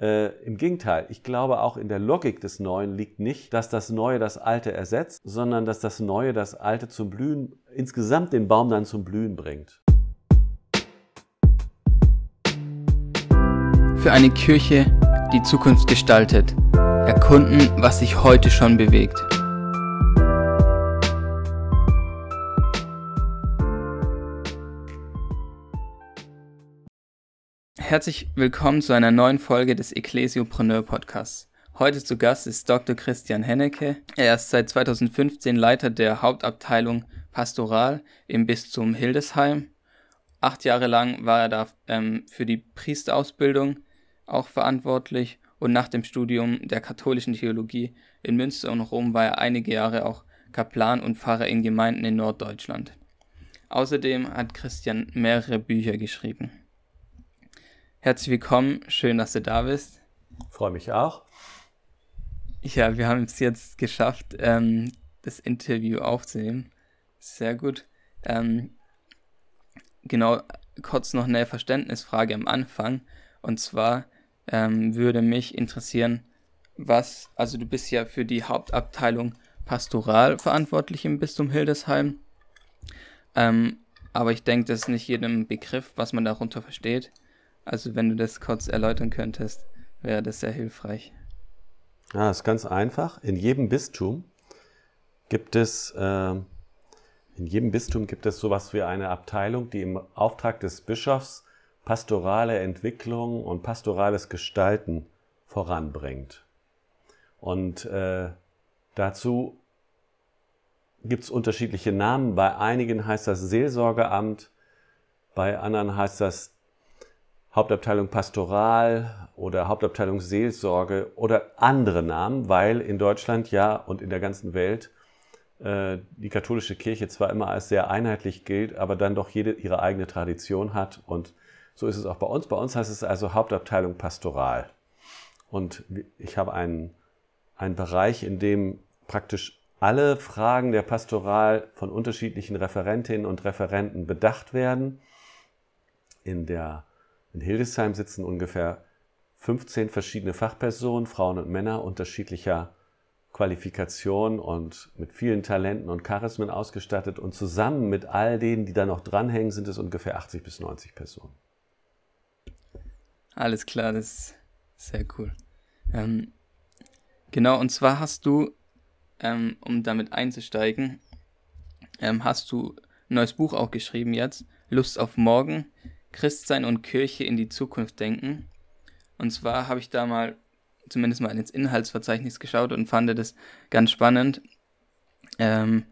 Äh, Im Gegenteil, ich glaube auch in der Logik des Neuen liegt nicht, dass das Neue das Alte ersetzt, sondern dass das Neue das Alte zum Blühen, insgesamt den Baum dann zum Blühen bringt. Für eine Kirche, die Zukunft gestaltet. Erkunden, was sich heute schon bewegt. Herzlich willkommen zu einer neuen Folge des Ecclesiopreneur Podcasts. Heute zu Gast ist Dr. Christian Hennecke. Er ist seit 2015 Leiter der Hauptabteilung Pastoral im Bistum Hildesheim. Acht Jahre lang war er da ähm, für die Priesterausbildung auch verantwortlich und nach dem Studium der katholischen Theologie in Münster und Rom war er einige Jahre auch Kaplan und Pfarrer in Gemeinden in Norddeutschland. Außerdem hat Christian mehrere Bücher geschrieben. Herzlich willkommen, schön, dass du da bist. Freue mich auch. Ja, wir haben es jetzt geschafft, ähm, das Interview aufzunehmen. Sehr gut. Ähm, genau, kurz noch eine Verständnisfrage am Anfang. Und zwar ähm, würde mich interessieren, was, also du bist ja für die Hauptabteilung Pastoral verantwortlich im Bistum Hildesheim. Ähm, aber ich denke, das ist nicht jedem Begriff, was man darunter versteht. Also wenn du das kurz erläutern könntest, wäre das sehr hilfreich. Ja, ist ganz einfach. In jedem Bistum gibt es äh, in jedem Bistum gibt es sowas wie eine Abteilung, die im Auftrag des Bischofs pastorale Entwicklung und pastorales Gestalten voranbringt. Und äh, dazu gibt es unterschiedliche Namen. Bei einigen heißt das Seelsorgeamt, bei anderen heißt das Hauptabteilung Pastoral oder Hauptabteilung Seelsorge oder andere Namen, weil in Deutschland ja und in der ganzen Welt äh, die katholische Kirche zwar immer als sehr einheitlich gilt, aber dann doch jede ihre eigene Tradition hat. Und so ist es auch bei uns. Bei uns heißt es also Hauptabteilung Pastoral. Und ich habe einen, einen Bereich, in dem praktisch alle Fragen der Pastoral von unterschiedlichen Referentinnen und Referenten bedacht werden. In der in Hildesheim sitzen ungefähr 15 verschiedene Fachpersonen, Frauen und Männer unterschiedlicher Qualifikation und mit vielen Talenten und Charismen ausgestattet. Und zusammen mit all denen, die da noch dranhängen, sind es ungefähr 80 bis 90 Personen. Alles klar, das ist sehr cool. Ähm, genau, und zwar hast du, ähm, um damit einzusteigen, ähm, hast du ein neues Buch auch geschrieben jetzt, Lust auf Morgen, Christsein und Kirche in die Zukunft denken. Und zwar habe ich da mal zumindest mal ins Inhaltsverzeichnis geschaut und fand das ganz spannend, ähm,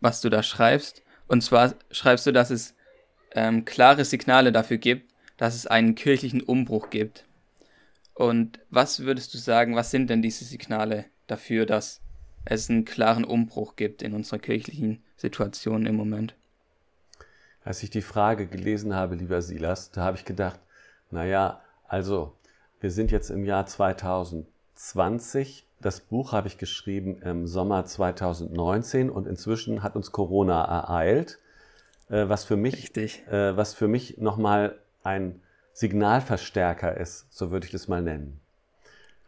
was du da schreibst. Und zwar schreibst du, dass es ähm, klare Signale dafür gibt, dass es einen kirchlichen Umbruch gibt. Und was würdest du sagen, was sind denn diese Signale dafür, dass es einen klaren Umbruch gibt in unserer kirchlichen Situation im Moment? Als ich die Frage gelesen habe, lieber Silas, da habe ich gedacht, naja, also wir sind jetzt im Jahr 2020. Das Buch habe ich geschrieben im Sommer 2019 und inzwischen hat uns Corona ereilt, äh, was für mich, Richtig. Äh, was für mich nochmal ein Signalverstärker ist, so würde ich das mal nennen.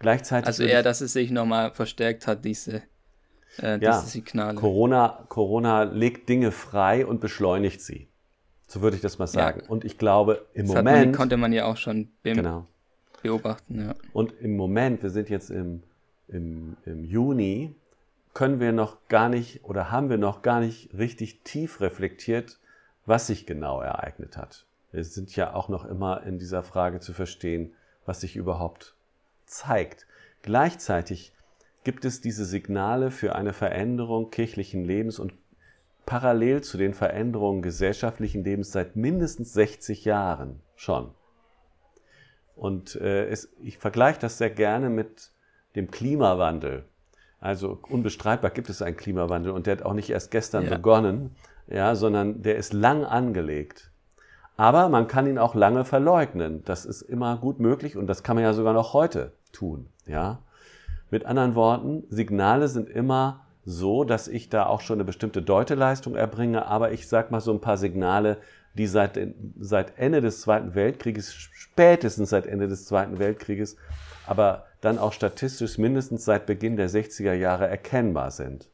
Gleichzeitig also eher, dass es sich nochmal verstärkt hat, diese, äh, ja, diese Signale. Corona, Corona legt Dinge frei und beschleunigt sie. So würde ich das mal sagen. Ja. Und ich glaube, im das Moment. Man, konnte man ja auch schon genau. beobachten. Ja. Und im Moment, wir sind jetzt im, im, im Juni, können wir noch gar nicht oder haben wir noch gar nicht richtig tief reflektiert, was sich genau ereignet hat. Wir sind ja auch noch immer in dieser Frage zu verstehen, was sich überhaupt zeigt. Gleichzeitig gibt es diese Signale für eine Veränderung kirchlichen Lebens und parallel zu den Veränderungen gesellschaftlichen Lebens seit mindestens 60 Jahren schon. Und äh, es, ich vergleiche das sehr gerne mit dem Klimawandel. Also unbestreitbar gibt es einen Klimawandel und der hat auch nicht erst gestern ja. begonnen, ja, sondern der ist lang angelegt. Aber man kann ihn auch lange verleugnen. Das ist immer gut möglich und das kann man ja sogar noch heute tun. Ja? Mit anderen Worten, Signale sind immer so, dass ich da auch schon eine bestimmte Deuteleistung erbringe, aber ich sage mal so ein paar Signale, die seit, seit Ende des Zweiten Weltkrieges, spätestens seit Ende des Zweiten Weltkrieges, aber dann auch statistisch mindestens seit Beginn der 60er Jahre erkennbar sind.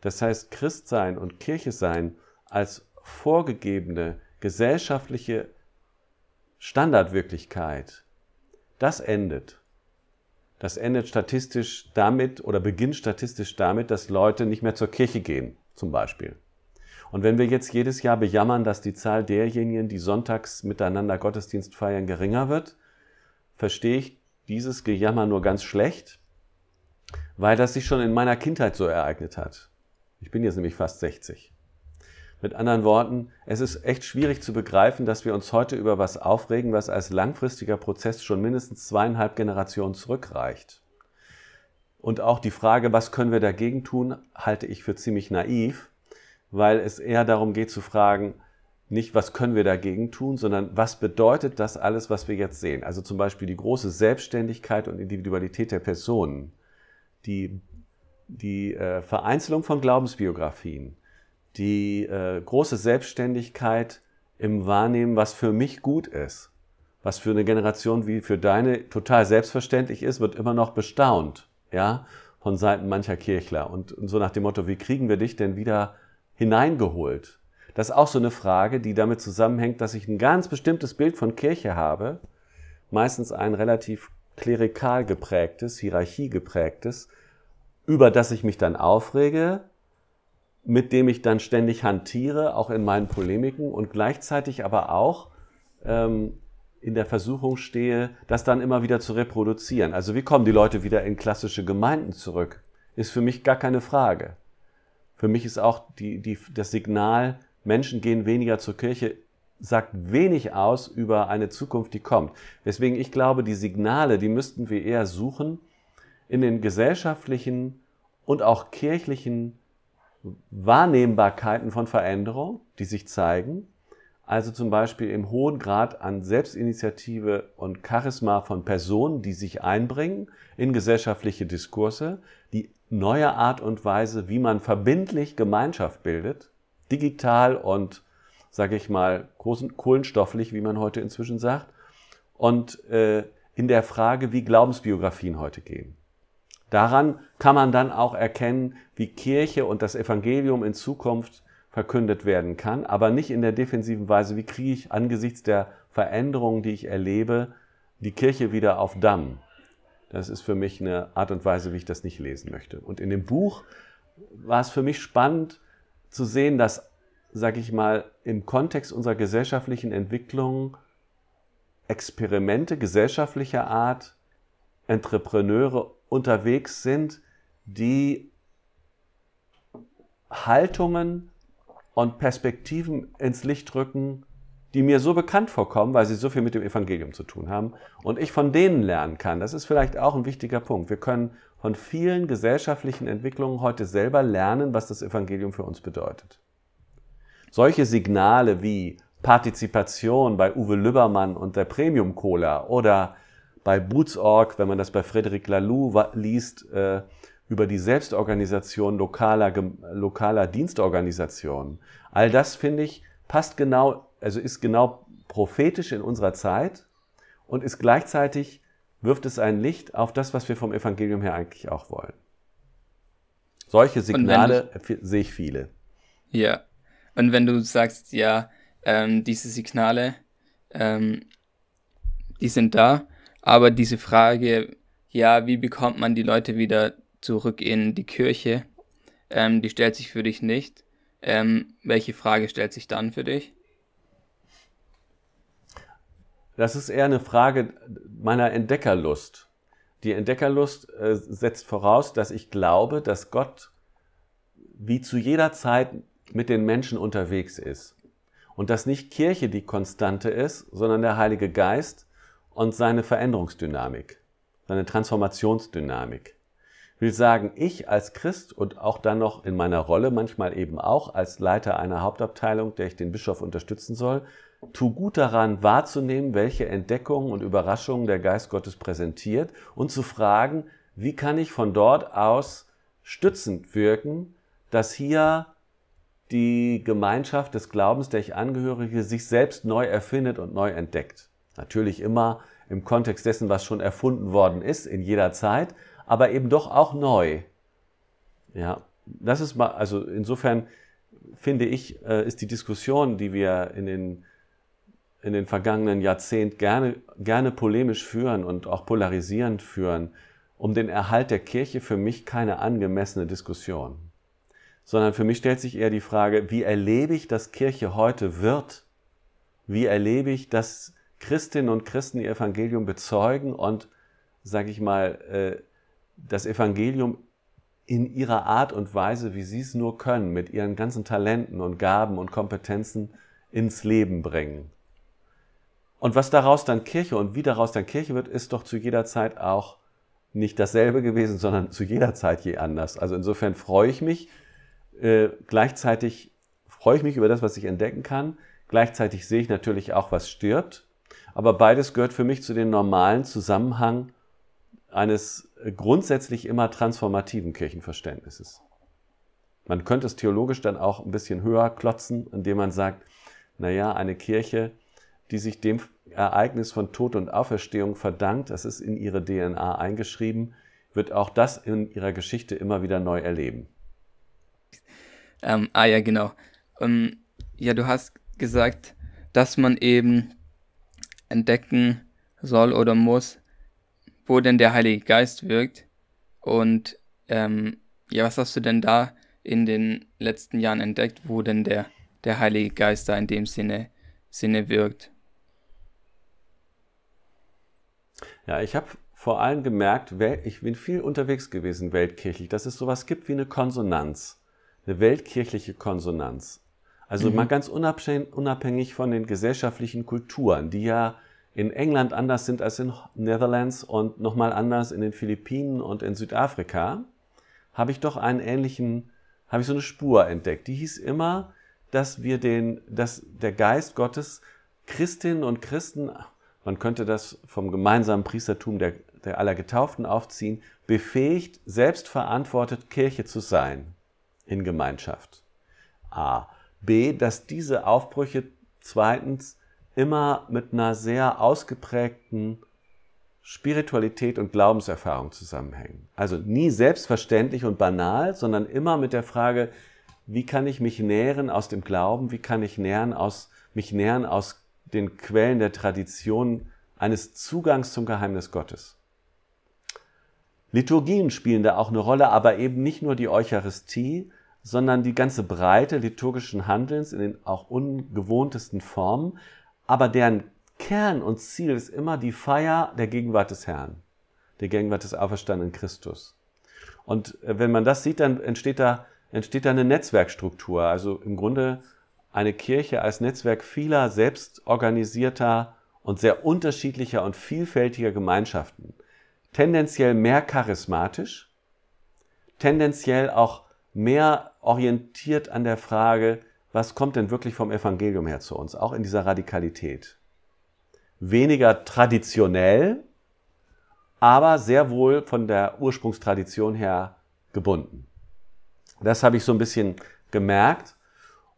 Das heißt, Christsein und Kirche sein als vorgegebene gesellschaftliche Standardwirklichkeit, das endet. Das endet statistisch damit oder beginnt statistisch damit, dass Leute nicht mehr zur Kirche gehen, zum Beispiel. Und wenn wir jetzt jedes Jahr bejammern, dass die Zahl derjenigen, die sonntags miteinander Gottesdienst feiern, geringer wird, verstehe ich dieses Gejammer nur ganz schlecht, weil das sich schon in meiner Kindheit so ereignet hat. Ich bin jetzt nämlich fast 60. Mit anderen Worten, es ist echt schwierig zu begreifen, dass wir uns heute über was aufregen, was als langfristiger Prozess schon mindestens zweieinhalb Generationen zurückreicht. Und auch die Frage, was können wir dagegen tun, halte ich für ziemlich naiv, weil es eher darum geht zu fragen, nicht, was können wir dagegen tun, sondern was bedeutet das alles, was wir jetzt sehen? Also zum Beispiel die große Selbstständigkeit und Individualität der Personen, die, die äh, Vereinzelung von Glaubensbiografien, die äh, große Selbstständigkeit im Wahrnehmen, was für mich gut ist, was für eine Generation wie für deine total selbstverständlich ist, wird immer noch bestaunt, ja, von Seiten mancher Kirchler. Und, und so nach dem Motto, wie kriegen wir dich denn wieder hineingeholt? Das ist auch so eine Frage, die damit zusammenhängt, dass ich ein ganz bestimmtes Bild von Kirche habe, meistens ein relativ klerikal geprägtes, hierarchie geprägtes, über das ich mich dann aufrege, mit dem ich dann ständig hantiere, auch in meinen Polemiken und gleichzeitig aber auch ähm, in der Versuchung stehe, das dann immer wieder zu reproduzieren. Also wie kommen die Leute wieder in klassische Gemeinden zurück? Ist für mich gar keine Frage. Für mich ist auch die, die, das Signal, Menschen gehen weniger zur Kirche, sagt wenig aus über eine Zukunft, die kommt. Deswegen, ich glaube, die Signale, die müssten wir eher suchen in den gesellschaftlichen und auch kirchlichen Wahrnehmbarkeiten von Veränderung, die sich zeigen. Also zum Beispiel im hohen Grad an Selbstinitiative und Charisma von Personen, die sich einbringen in gesellschaftliche Diskurse, die neue Art und Weise, wie man verbindlich Gemeinschaft bildet, digital und, sage ich mal, kohlenstofflich, wie man heute inzwischen sagt, und äh, in der Frage, wie Glaubensbiografien heute gehen. Daran kann man dann auch erkennen, wie Kirche und das Evangelium in Zukunft verkündet werden kann, aber nicht in der defensiven Weise, wie kriege ich angesichts der Veränderungen, die ich erlebe, die Kirche wieder auf Damm. Das ist für mich eine Art und Weise, wie ich das nicht lesen möchte. Und in dem Buch war es für mich spannend, zu sehen, dass, sage ich mal, im Kontext unserer gesellschaftlichen Entwicklung Experimente gesellschaftlicher Art, Entrepreneure unterwegs sind, die Haltungen und Perspektiven ins Licht rücken, die mir so bekannt vorkommen, weil sie so viel mit dem Evangelium zu tun haben und ich von denen lernen kann. Das ist vielleicht auch ein wichtiger Punkt. Wir können von vielen gesellschaftlichen Entwicklungen heute selber lernen, was das Evangelium für uns bedeutet. Solche Signale wie Partizipation bei Uwe Lübbermann und der Premium Cola oder bei Boots.org, wenn man das bei Frederic Laloux liest, äh, über die Selbstorganisation lokaler, lokaler Dienstorganisationen. All das, finde ich, passt genau, also ist genau prophetisch in unserer Zeit und ist gleichzeitig wirft es ein Licht auf das, was wir vom Evangelium her eigentlich auch wollen. Solche Signale du, sehe ich viele. Ja, und wenn du sagst, ja, ähm, diese Signale, ähm, die sind da, aber diese Frage, ja, wie bekommt man die Leute wieder zurück in die Kirche, ähm, die stellt sich für dich nicht. Ähm, welche Frage stellt sich dann für dich? Das ist eher eine Frage meiner Entdeckerlust. Die Entdeckerlust äh, setzt voraus, dass ich glaube, dass Gott wie zu jeder Zeit mit den Menschen unterwegs ist. Und dass nicht Kirche die Konstante ist, sondern der Heilige Geist und seine Veränderungsdynamik, seine Transformationsdynamik. Ich will sagen, ich als Christ und auch dann noch in meiner Rolle, manchmal eben auch als Leiter einer Hauptabteilung, der ich den Bischof unterstützen soll, tu gut daran wahrzunehmen, welche Entdeckungen und Überraschungen der Geist Gottes präsentiert und zu fragen, wie kann ich von dort aus stützend wirken, dass hier die Gemeinschaft des Glaubens, der ich angehöre, sich selbst neu erfindet und neu entdeckt. Natürlich immer im Kontext dessen, was schon erfunden worden ist, in jeder Zeit, aber eben doch auch neu. Ja, das ist mal, also insofern finde ich, äh, ist die Diskussion, die wir in den, in den vergangenen Jahrzehnten gerne, gerne polemisch führen und auch polarisierend führen, um den Erhalt der Kirche für mich keine angemessene Diskussion. Sondern für mich stellt sich eher die Frage, wie erlebe ich, dass Kirche heute wird? Wie erlebe ich, dass Christinnen und Christen ihr Evangelium bezeugen und, sage ich mal, äh, das Evangelium in ihrer Art und Weise, wie sie es nur können, mit ihren ganzen Talenten und Gaben und Kompetenzen ins Leben bringen. Und was daraus dann Kirche und wie daraus dann Kirche wird, ist doch zu jeder Zeit auch nicht dasselbe gewesen, sondern zu jeder Zeit je anders. Also insofern freue ich mich, äh, gleichzeitig freue ich mich über das, was ich entdecken kann. Gleichzeitig sehe ich natürlich auch, was stirbt. Aber beides gehört für mich zu dem normalen Zusammenhang eines grundsätzlich immer transformativen Kirchenverständnisses. Man könnte es theologisch dann auch ein bisschen höher klotzen, indem man sagt, naja, eine Kirche, die sich dem Ereignis von Tod und Auferstehung verdankt, das ist in ihre DNA eingeschrieben, wird auch das in ihrer Geschichte immer wieder neu erleben. Ähm, ah ja, genau. Ähm, ja, du hast gesagt, dass man eben entdecken soll oder muss, wo denn der Heilige Geist wirkt. Und ähm, ja, was hast du denn da in den letzten Jahren entdeckt, wo denn der, der Heilige Geist da in dem Sinne, Sinne wirkt? Ja, ich habe vor allem gemerkt, ich bin viel unterwegs gewesen weltkirchlich, dass es sowas gibt wie eine Konsonanz, eine weltkirchliche Konsonanz. Also mhm. mal ganz unabhängig von den gesellschaftlichen Kulturen, die ja in England anders sind als in Netherlands und nochmal anders in den Philippinen und in Südafrika, habe ich doch einen ähnlichen, habe ich so eine Spur entdeckt. Die hieß immer, dass wir den, dass der Geist Gottes Christinnen und Christen, man könnte das vom gemeinsamen Priestertum der, der aller Getauften aufziehen, befähigt, selbstverantwortet Kirche zu sein in Gemeinschaft. A. B. Dass diese Aufbrüche zweitens immer mit einer sehr ausgeprägten Spiritualität und Glaubenserfahrung zusammenhängen. Also nie selbstverständlich und banal, sondern immer mit der Frage, wie kann ich mich nähren aus dem Glauben, wie kann ich nähren aus, mich nähern aus den Quellen der Tradition eines Zugangs zum Geheimnis Gottes. Liturgien spielen da auch eine Rolle, aber eben nicht nur die Eucharistie, sondern die ganze Breite liturgischen Handelns in den auch ungewohntesten Formen, aber deren Kern und Ziel ist immer die Feier der Gegenwart des Herrn, der Gegenwart des auferstandenen Christus. Und äh, wenn man das sieht, dann entsteht da, entsteht da eine Netzwerkstruktur, also im Grunde eine Kirche als Netzwerk vieler selbstorganisierter und sehr unterschiedlicher und vielfältiger Gemeinschaften. Tendenziell mehr charismatisch, tendenziell auch mehr orientiert an der Frage, was kommt denn wirklich vom Evangelium her zu uns, auch in dieser Radikalität. Weniger traditionell, aber sehr wohl von der Ursprungstradition her gebunden. Das habe ich so ein bisschen gemerkt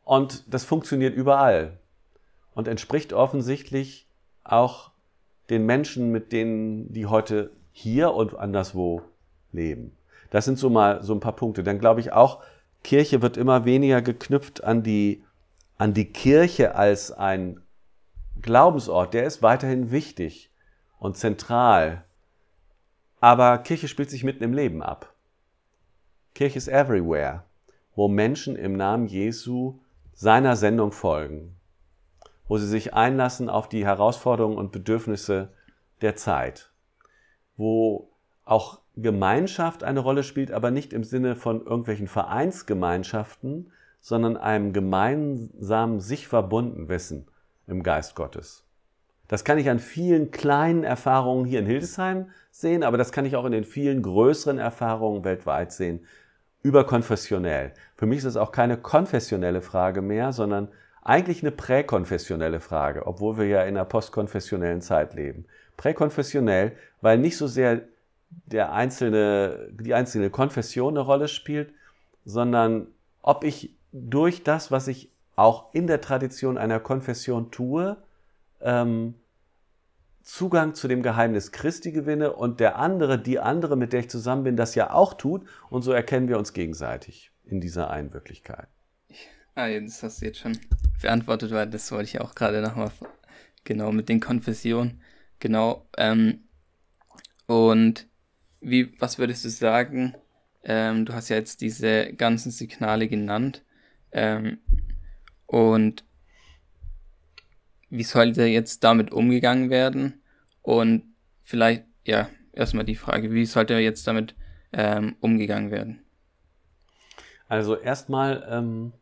und das funktioniert überall und entspricht offensichtlich auch den Menschen, mit denen die heute hier und anderswo leben. Das sind so mal so ein paar Punkte. Dann glaube ich auch, Kirche wird immer weniger geknüpft an die, an die Kirche als ein Glaubensort. Der ist weiterhin wichtig und zentral. Aber Kirche spielt sich mitten im Leben ab. Kirche ist everywhere, wo Menschen im Namen Jesu seiner Sendung folgen, wo sie sich einlassen auf die Herausforderungen und Bedürfnisse der Zeit, wo auch Gemeinschaft eine Rolle spielt, aber nicht im Sinne von irgendwelchen Vereinsgemeinschaften, sondern einem gemeinsamen sich verbunden Wissen im Geist Gottes. Das kann ich an vielen kleinen Erfahrungen hier in Hildesheim sehen, aber das kann ich auch in den vielen größeren Erfahrungen weltweit sehen, überkonfessionell. Für mich ist es auch keine konfessionelle Frage mehr, sondern eigentlich eine präkonfessionelle Frage, obwohl wir ja in einer postkonfessionellen Zeit leben. Präkonfessionell, weil nicht so sehr der einzelne, die einzelne Konfession eine Rolle spielt, sondern ob ich durch das, was ich auch in der Tradition einer Konfession tue, ähm, Zugang zu dem Geheimnis Christi gewinne und der andere, die andere, mit der ich zusammen bin, das ja auch tut. Und so erkennen wir uns gegenseitig in dieser einen Wirklichkeit. Ah, das hast du jetzt schon beantwortet, weil das wollte ich auch gerade nochmal genau mit den Konfessionen. Genau. Ähm, und wie, was würdest du sagen? Ähm, du hast ja jetzt diese ganzen Signale genannt. Ähm, und wie sollte jetzt damit umgegangen werden? Und vielleicht, ja, erstmal die Frage, wie sollte jetzt damit ähm, umgegangen werden? Also erstmal ähm,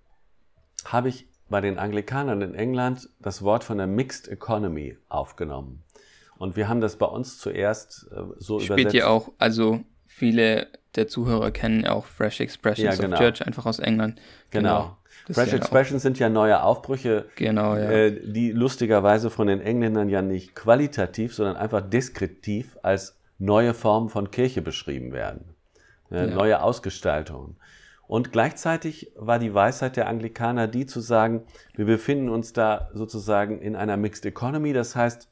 habe ich bei den Anglikanern in England das Wort von der Mixed Economy aufgenommen. Und wir haben das bei uns zuerst äh, so Spielt übersetzt. ihr auch, also viele der Zuhörer kennen auch Fresh Expressions ja, genau. of Church, einfach aus England. Genau. genau. Fresh ja Expressions sind ja neue Aufbrüche, genau, ja. äh, die lustigerweise von den Engländern ja nicht qualitativ, sondern einfach deskriptiv als neue Formen von Kirche beschrieben werden. Äh, ja. Neue Ausgestaltungen. Und gleichzeitig war die Weisheit der Anglikaner die zu sagen, wir befinden uns da sozusagen in einer Mixed Economy, das heißt,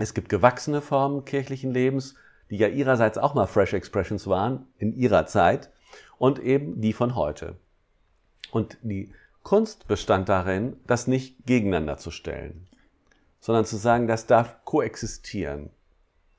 es gibt gewachsene Formen kirchlichen Lebens, die ja ihrerseits auch mal Fresh Expressions waren in ihrer Zeit und eben die von heute. Und die Kunst bestand darin, das nicht gegeneinander zu stellen, sondern zu sagen, das darf koexistieren.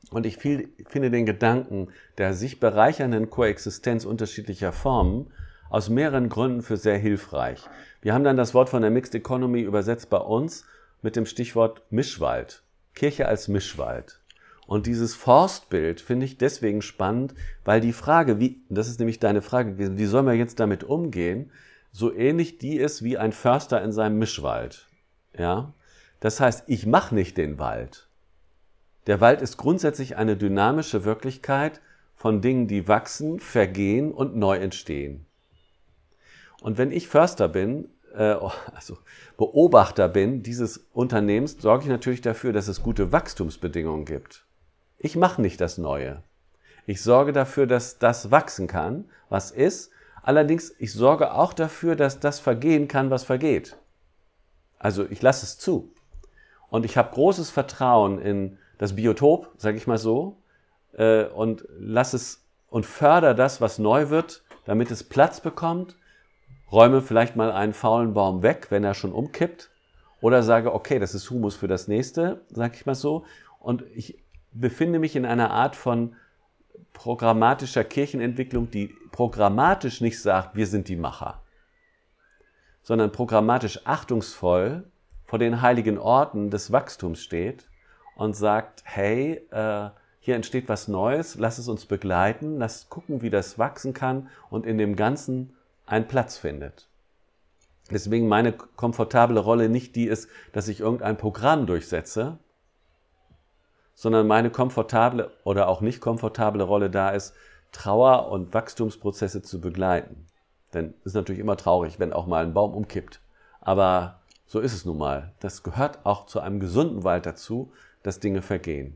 Und ich viel, finde den Gedanken der sich bereichernden Koexistenz unterschiedlicher Formen aus mehreren Gründen für sehr hilfreich. Wir haben dann das Wort von der Mixed Economy übersetzt bei uns mit dem Stichwort Mischwald. Kirche als Mischwald. Und dieses Forstbild finde ich deswegen spannend, weil die Frage, wie, das ist nämlich deine Frage gewesen, wie soll man jetzt damit umgehen, so ähnlich die ist wie ein Förster in seinem Mischwald. Ja? Das heißt, ich mache nicht den Wald. Der Wald ist grundsätzlich eine dynamische Wirklichkeit von Dingen, die wachsen, vergehen und neu entstehen. Und wenn ich Förster bin, äh, also Beobachter bin dieses Unternehmens, sorge ich natürlich dafür, dass es gute Wachstumsbedingungen gibt. Ich mache nicht das Neue. Ich sorge dafür, dass das wachsen kann, was ist, Allerdings, ich sorge auch dafür, dass das vergehen kann, was vergeht. Also ich lasse es zu. Und ich habe großes Vertrauen in das Biotop, sage ich mal so, äh, und lasse es und fördere das, was neu wird, damit es Platz bekommt. Räume vielleicht mal einen faulen Baum weg, wenn er schon umkippt. Oder sage, okay, das ist Humus für das nächste, sage ich mal so. Und ich befinde mich in einer Art von programmatischer Kirchenentwicklung, die programmatisch nicht sagt, wir sind die Macher, sondern programmatisch achtungsvoll vor den heiligen Orten des Wachstums steht und sagt, hey, äh, hier entsteht was Neues, lass es uns begleiten, lass gucken, wie das wachsen kann und in dem Ganzen einen Platz findet. Deswegen meine komfortable Rolle nicht die ist, dass ich irgendein Programm durchsetze, sondern meine komfortable oder auch nicht komfortable Rolle da ist, Trauer und Wachstumsprozesse zu begleiten. Denn es ist natürlich immer traurig, wenn auch mal ein Baum umkippt. Aber so ist es nun mal. Das gehört auch zu einem gesunden Wald dazu, dass Dinge vergehen.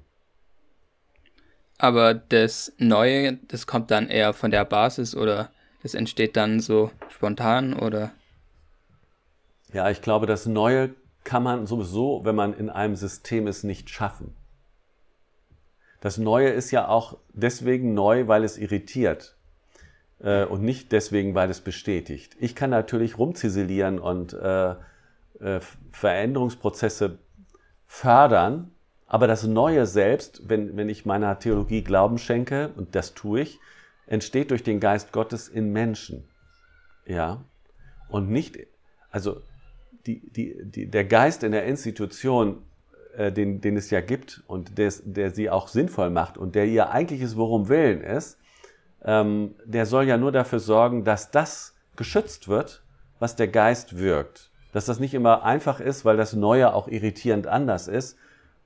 Aber das Neue, das kommt dann eher von der Basis oder das entsteht dann so spontan oder? Ja, ich glaube, das Neue kann man sowieso, wenn man in einem System ist, nicht schaffen. Das Neue ist ja auch deswegen neu, weil es irritiert äh, und nicht deswegen, weil es bestätigt. Ich kann natürlich rumziselieren und äh, äh, Veränderungsprozesse fördern, aber das Neue selbst, wenn, wenn ich meiner Theologie Glauben schenke, und das tue ich, entsteht durch den Geist Gottes in Menschen. Ja. Und nicht, also die, die, die, der Geist in der Institution äh, den, den es ja gibt und des, der sie auch sinnvoll macht und der ihr eigentliches Worum Willen ist, ähm, der soll ja nur dafür sorgen, dass das geschützt wird, was der Geist wirkt. Dass das nicht immer einfach ist, weil das Neue auch irritierend anders ist,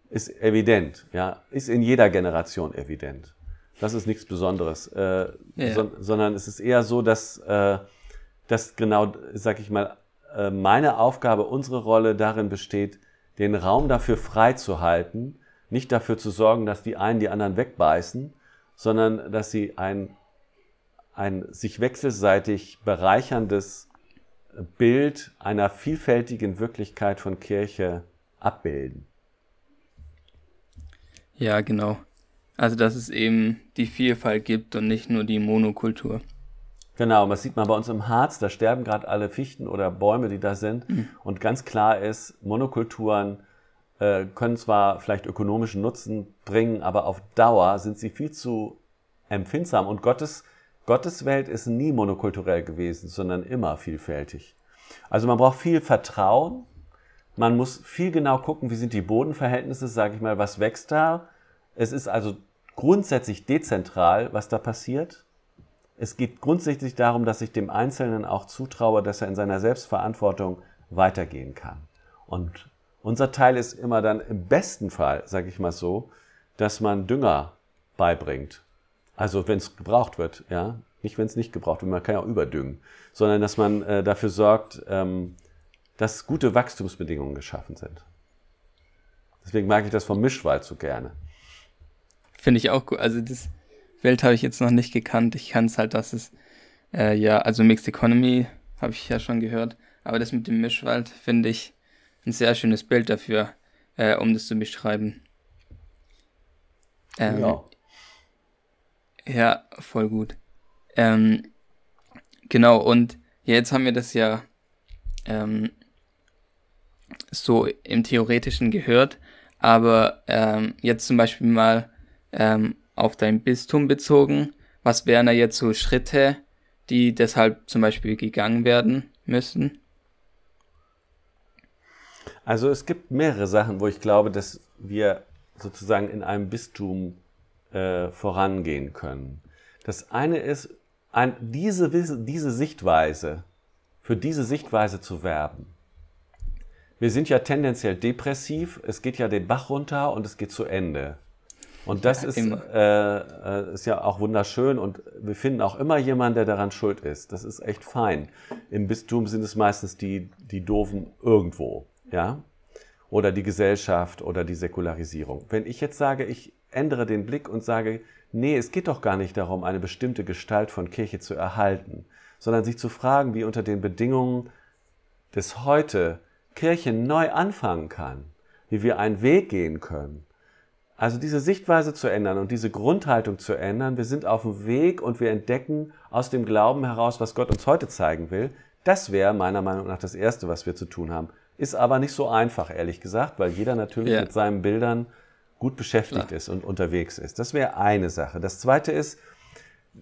ist evident, ja, ist in jeder Generation evident. Das ist nichts Besonderes, äh, ja. so, sondern es ist eher so, dass, äh, dass genau, sag ich mal, äh, meine Aufgabe, unsere Rolle darin besteht, den Raum dafür freizuhalten, nicht dafür zu sorgen, dass die einen die anderen wegbeißen, sondern dass sie ein, ein sich wechselseitig bereicherndes Bild einer vielfältigen Wirklichkeit von Kirche abbilden. Ja, genau. Also dass es eben die Vielfalt gibt und nicht nur die Monokultur. Genau, das sieht man bei uns im Harz, da sterben gerade alle Fichten oder Bäume, die da sind. Mhm. Und ganz klar ist, Monokulturen äh, können zwar vielleicht ökonomischen Nutzen bringen, aber auf Dauer sind sie viel zu empfindsam. Und Gottes, Gottes Welt ist nie monokulturell gewesen, sondern immer vielfältig. Also man braucht viel Vertrauen. Man muss viel genau gucken, wie sind die Bodenverhältnisse, sage ich mal, was wächst da. Es ist also grundsätzlich dezentral, was da passiert. Es geht grundsätzlich darum, dass ich dem Einzelnen auch zutraue, dass er in seiner Selbstverantwortung weitergehen kann. Und unser Teil ist immer dann im besten Fall, sage ich mal so, dass man Dünger beibringt. Also wenn es gebraucht wird, ja, nicht wenn es nicht gebraucht wird, man kann ja auch überdüngen, sondern dass man äh, dafür sorgt, ähm, dass gute Wachstumsbedingungen geschaffen sind. Deswegen mag ich das vom Mischwald so gerne. Finde ich auch gut. Also das Welt habe ich jetzt noch nicht gekannt. Ich kann es halt, dass es, äh, ja, also Mixed Economy habe ich ja schon gehört. Aber das mit dem Mischwald finde ich ein sehr schönes Bild dafür, äh, um das zu beschreiben. Ähm, ja. Ja, voll gut. Ähm, genau, und jetzt haben wir das ja ähm, so im Theoretischen gehört, aber ähm, jetzt zum Beispiel mal ähm, auf dein Bistum bezogen. Was wären da jetzt so Schritte, die deshalb zum Beispiel gegangen werden müssen? Also es gibt mehrere Sachen, wo ich glaube, dass wir sozusagen in einem Bistum äh, vorangehen können. Das eine ist, ein, diese, diese Sichtweise, für diese Sichtweise zu werben. Wir sind ja tendenziell depressiv, es geht ja den Bach runter und es geht zu Ende. Und das ja, ist, äh, äh, ist ja auch wunderschön und wir finden auch immer jemanden, der daran schuld ist. Das ist echt fein. Im Bistum sind es meistens die, die Doofen irgendwo, ja? Oder die Gesellschaft oder die Säkularisierung. Wenn ich jetzt sage, ich ändere den Blick und sage, nee, es geht doch gar nicht darum, eine bestimmte Gestalt von Kirche zu erhalten, sondern sich zu fragen, wie unter den Bedingungen des Heute Kirche neu anfangen kann, wie wir einen Weg gehen können, also diese Sichtweise zu ändern und diese Grundhaltung zu ändern, wir sind auf dem Weg und wir entdecken aus dem Glauben heraus, was Gott uns heute zeigen will. Das wäre meiner Meinung nach das Erste, was wir zu tun haben. Ist aber nicht so einfach, ehrlich gesagt, weil jeder natürlich ja. mit seinen Bildern gut beschäftigt Klar. ist und unterwegs ist. Das wäre eine Sache. Das Zweite ist,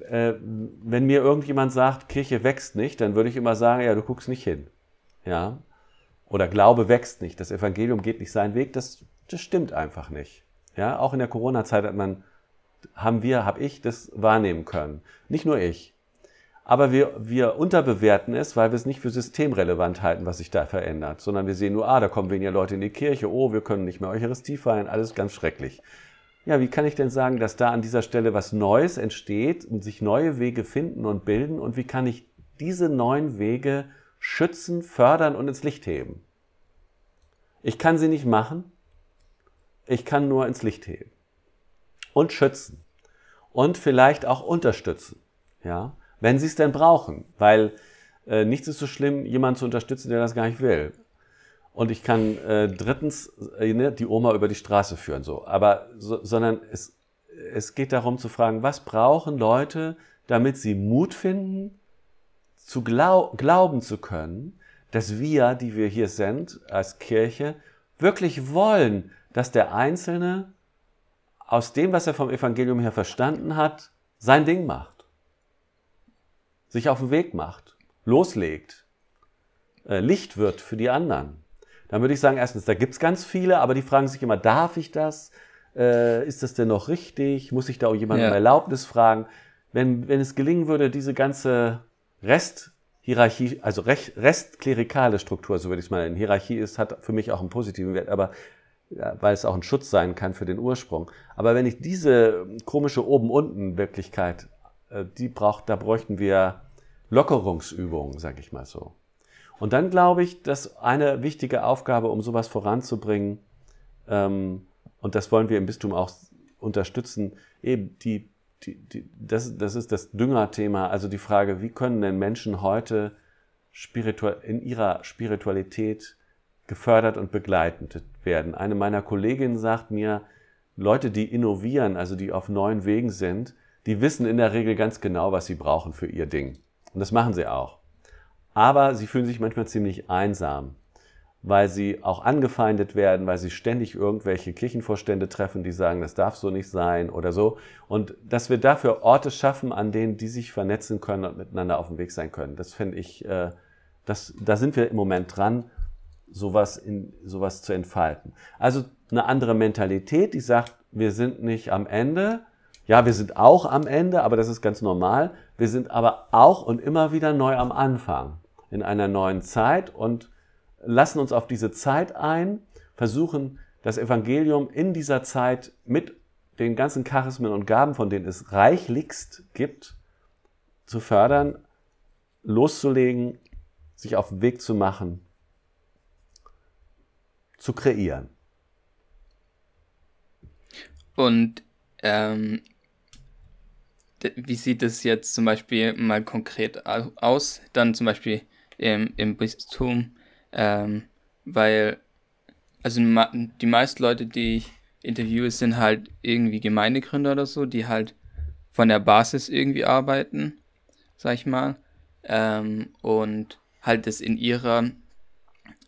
äh, wenn mir irgendjemand sagt, Kirche wächst nicht, dann würde ich immer sagen, ja, du guckst nicht hin. Ja? Oder Glaube wächst nicht, das Evangelium geht nicht seinen Weg, das, das stimmt einfach nicht. Ja, auch in der Corona-Zeit hat man, haben wir, habe ich das wahrnehmen können. Nicht nur ich. Aber wir, wir unterbewerten es, weil wir es nicht für systemrelevant halten, was sich da verändert, sondern wir sehen nur, ah, da kommen weniger Leute in die Kirche, oh, wir können nicht mehr Eucharistie feiern, alles ganz schrecklich. Ja, wie kann ich denn sagen, dass da an dieser Stelle was Neues entsteht und sich neue Wege finden und bilden und wie kann ich diese neuen Wege schützen, fördern und ins Licht heben? Ich kann sie nicht machen, ich kann nur ins Licht heben und schützen und vielleicht auch unterstützen, ja, wenn sie es denn brauchen, weil äh, nichts ist so schlimm, jemanden zu unterstützen, der das gar nicht will. Und ich kann äh, drittens äh, ne, die Oma über die Straße führen, so. Aber, so, sondern es, es geht darum zu fragen, was brauchen Leute, damit sie Mut finden, zu glaub, glauben zu können, dass wir, die wir hier sind als Kirche, wirklich wollen, dass der Einzelne aus dem, was er vom Evangelium her verstanden hat, sein Ding macht. Sich auf den Weg macht, loslegt, äh, Licht wird für die anderen. Dann würde ich sagen, erstens, da gibt es ganz viele, aber die fragen sich immer, darf ich das? Äh, ist das denn noch richtig? Muss ich da auch jemanden ja. um Erlaubnis fragen? Wenn, wenn es gelingen würde, diese ganze Resthierarchie, also restklerikale Struktur, so würde ich es mal nennen. Hierarchie ist, hat für mich auch einen positiven Wert, aber weil es auch ein Schutz sein kann für den Ursprung. Aber wenn ich diese komische Oben-Unten-Wirklichkeit, äh, die braucht, da bräuchten wir Lockerungsübungen, sag ich mal so. Und dann glaube ich, dass eine wichtige Aufgabe, um sowas voranzubringen, ähm, und das wollen wir im Bistum auch unterstützen, eben die, die, die das, das ist das Düngerthema, also die Frage, wie können denn Menschen heute spiritual, in ihrer Spiritualität gefördert und begleitet werden. Eine meiner Kolleginnen sagt mir, Leute, die innovieren, also die auf neuen Wegen sind, die wissen in der Regel ganz genau, was sie brauchen für ihr Ding. Und das machen sie auch. Aber sie fühlen sich manchmal ziemlich einsam, weil sie auch angefeindet werden, weil sie ständig irgendwelche Kirchenvorstände treffen, die sagen, das darf so nicht sein oder so. Und dass wir dafür Orte schaffen, an denen die sich vernetzen können und miteinander auf dem Weg sein können. Das finde ich, äh, das, da sind wir im Moment dran, sowas, in, sowas zu entfalten. Also eine andere Mentalität, die sagt, wir sind nicht am Ende, ja, wir sind auch am Ende, aber das ist ganz normal. Wir sind aber auch und immer wieder neu am Anfang in einer neuen Zeit und lassen uns auf diese Zeit ein, versuchen das Evangelium in dieser Zeit mit den ganzen Charismen und Gaben, von denen es reichlichst gibt, zu fördern, loszulegen, sich auf den Weg zu machen, zu kreieren. Und ähm, wie sieht es jetzt zum Beispiel mal konkret aus, dann zum Beispiel im, im Bistum, ähm, weil also die meisten Leute, die ich interviewe, sind halt irgendwie Gemeindegründer oder so, die halt von der Basis irgendwie arbeiten, sag ich mal, ähm, und halt das in ihrer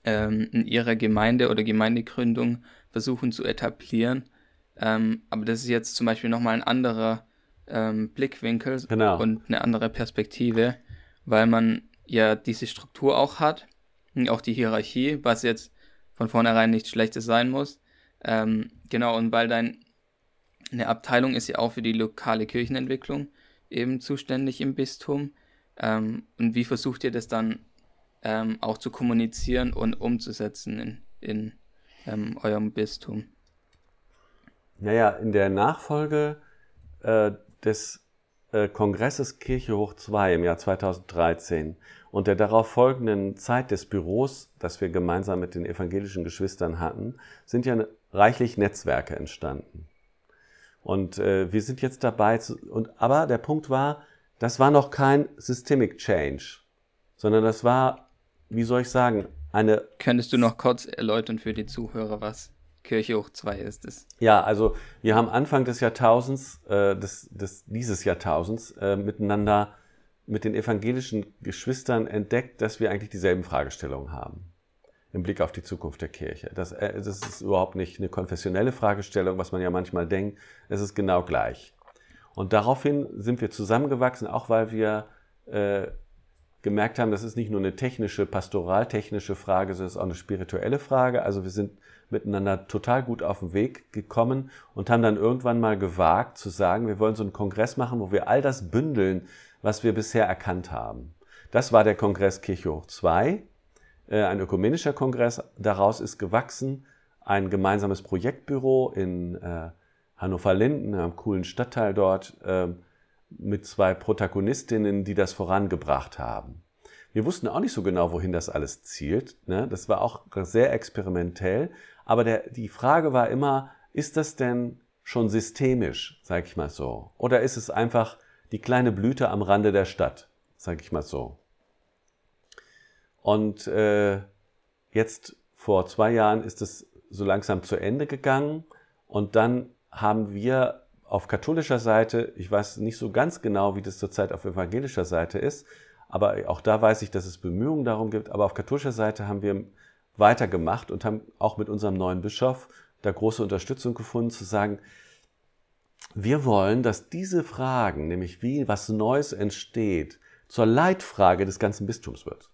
ähm, in ihrer Gemeinde oder Gemeindegründung versuchen zu etablieren. Ähm, aber das ist jetzt zum Beispiel nochmal ein anderer ähm, Blickwinkel genau. und eine andere Perspektive, weil man ja diese Struktur auch hat, auch die Hierarchie, was jetzt von vornherein nichts Schlechtes sein muss. Ähm, genau, und weil dein eine Abteilung ist ja auch für die lokale Kirchenentwicklung eben zuständig im Bistum. Ähm, und wie versucht ihr das dann ähm, auch zu kommunizieren und umzusetzen in, in ähm, eurem Bistum? Naja, in der Nachfolge äh, des äh, Kongresses Kirche hoch 2 im Jahr 2013 und der darauf folgenden Zeit des Büros, das wir gemeinsam mit den evangelischen Geschwistern hatten, sind ja reichlich Netzwerke entstanden. Und äh, wir sind jetzt dabei, zu, und, aber der Punkt war, das war noch kein Systemic Change, sondern das war, wie soll ich sagen, eine. Könntest du noch kurz erläutern für die Zuhörer, was Kirche hoch 2 ist es. Ja, also wir haben Anfang des Jahrtausends, äh, des, des, dieses Jahrtausends, äh, miteinander mit den evangelischen Geschwistern entdeckt, dass wir eigentlich dieselben Fragestellungen haben im Blick auf die Zukunft der Kirche. Das, äh, das ist überhaupt nicht eine konfessionelle Fragestellung, was man ja manchmal denkt. Es ist genau gleich. Und daraufhin sind wir zusammengewachsen, auch weil wir äh, gemerkt haben, das ist nicht nur eine technische, pastoraltechnische Frage, sondern es ist auch eine spirituelle Frage. Also wir sind miteinander total gut auf den Weg gekommen und haben dann irgendwann mal gewagt zu sagen, wir wollen so einen Kongress machen, wo wir all das bündeln, was wir bisher erkannt haben. Das war der Kongress Kirche hoch 2, äh, ein ökumenischer Kongress. Daraus ist gewachsen ein gemeinsames Projektbüro in äh, Hannover-Linden, einem coolen Stadtteil dort, äh, mit zwei Protagonistinnen, die das vorangebracht haben. Wir wussten auch nicht so genau, wohin das alles zielt. Ne? Das war auch sehr experimentell. Aber der, die Frage war immer, ist das denn schon systemisch, sag ich mal so? Oder ist es einfach die kleine Blüte am Rande der Stadt, sag ich mal so? Und äh, jetzt vor zwei Jahren ist es so langsam zu Ende gegangen. Und dann haben wir auf katholischer Seite, ich weiß nicht so ganz genau, wie das zurzeit auf evangelischer Seite ist, aber auch da weiß ich, dass es Bemühungen darum gibt. Aber auf katholischer Seite haben wir weitergemacht und haben auch mit unserem neuen Bischof da große Unterstützung gefunden, zu sagen, wir wollen, dass diese Fragen, nämlich wie was Neues entsteht, zur Leitfrage des ganzen Bistums wird.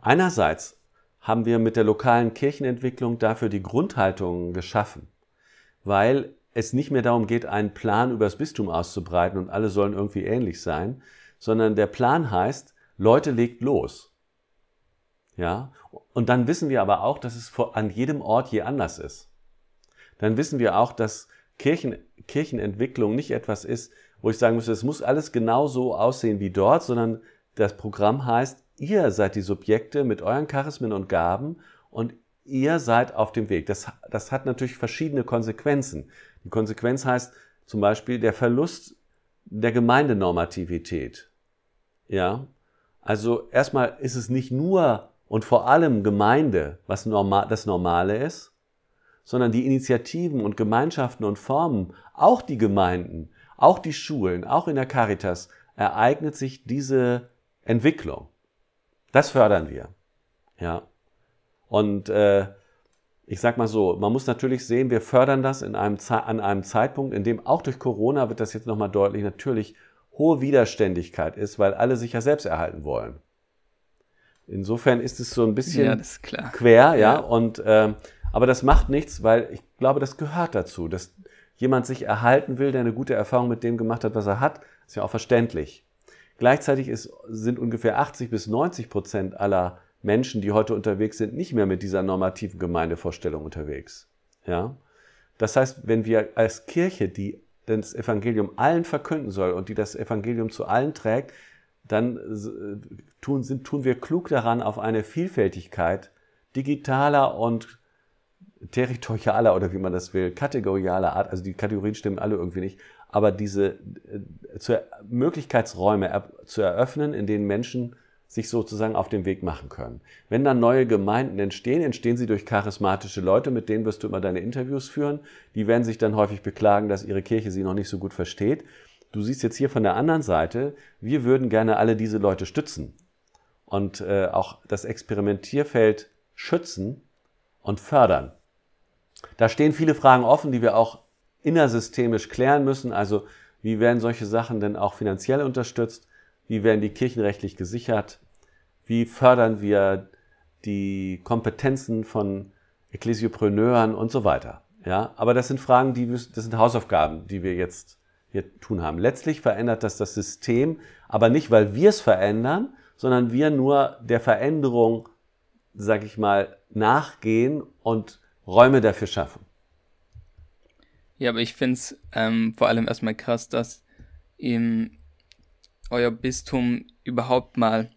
Einerseits haben wir mit der lokalen Kirchenentwicklung dafür die Grundhaltung geschaffen, weil es nicht mehr darum geht, einen Plan über das Bistum auszubreiten und alle sollen irgendwie ähnlich sein, sondern der Plan heißt, Leute legt los. Ja, und dann wissen wir aber auch, dass es an jedem Ort je anders ist. Dann wissen wir auch, dass Kirchen, Kirchenentwicklung nicht etwas ist, wo ich sagen muss, es muss alles genau so aussehen wie dort, sondern das Programm heißt, ihr seid die Subjekte mit euren Charismen und Gaben und ihr seid auf dem Weg. Das, das hat natürlich verschiedene Konsequenzen. Die Konsequenz heißt zum Beispiel der Verlust der Gemeindenormativität. Ja, Also erstmal ist es nicht nur und vor allem Gemeinde, was normal, das Normale ist, sondern die Initiativen und Gemeinschaften und Formen, auch die Gemeinden, auch die Schulen, auch in der Caritas, ereignet sich diese Entwicklung. Das fördern wir. Ja. Und äh, ich sag mal so, man muss natürlich sehen, wir fördern das in einem, an einem Zeitpunkt, in dem auch durch Corona wird das jetzt nochmal deutlich, natürlich hohe Widerständigkeit ist, weil alle sich ja selbst erhalten wollen. Insofern ist es so ein bisschen ja, quer, ja. ja. Und äh, aber das macht nichts, weil ich glaube, das gehört dazu, dass jemand sich erhalten will, der eine gute Erfahrung mit dem gemacht hat, was er hat, ist ja auch verständlich. Gleichzeitig ist, sind ungefähr 80 bis 90 Prozent aller Menschen, die heute unterwegs sind, nicht mehr mit dieser normativen Gemeindevorstellung unterwegs. Ja? Das heißt, wenn wir als Kirche, die das Evangelium allen verkünden soll und die das Evangelium zu allen trägt, dann äh, tun, sind, tun wir klug daran, auf eine Vielfältigkeit digitaler und territorialer oder wie man das will, kategorialer Art, also die Kategorien stimmen alle irgendwie nicht, aber diese äh, zu, Möglichkeitsräume zu eröffnen, in denen Menschen sich sozusagen auf den Weg machen können. Wenn dann neue Gemeinden entstehen, entstehen sie durch charismatische Leute, mit denen wirst du immer deine Interviews führen. Die werden sich dann häufig beklagen, dass ihre Kirche sie noch nicht so gut versteht. Du siehst jetzt hier von der anderen Seite, wir würden gerne alle diese Leute stützen und äh, auch das Experimentierfeld schützen und fördern. Da stehen viele Fragen offen, die wir auch innersystemisch klären müssen. Also wie werden solche Sachen denn auch finanziell unterstützt? Wie werden die kirchenrechtlich gesichert? Wie fördern wir die Kompetenzen von Ekklesiopreneuren und so weiter? Ja, aber das sind Fragen, die, das sind Hausaufgaben, die wir jetzt hier tun haben. Letztlich verändert das das System, aber nicht, weil wir es verändern, sondern wir nur der Veränderung, sag ich mal, nachgehen und Räume dafür schaffen. Ja, aber ich finde es ähm, vor allem erstmal krass, dass im euer Bistum überhaupt mal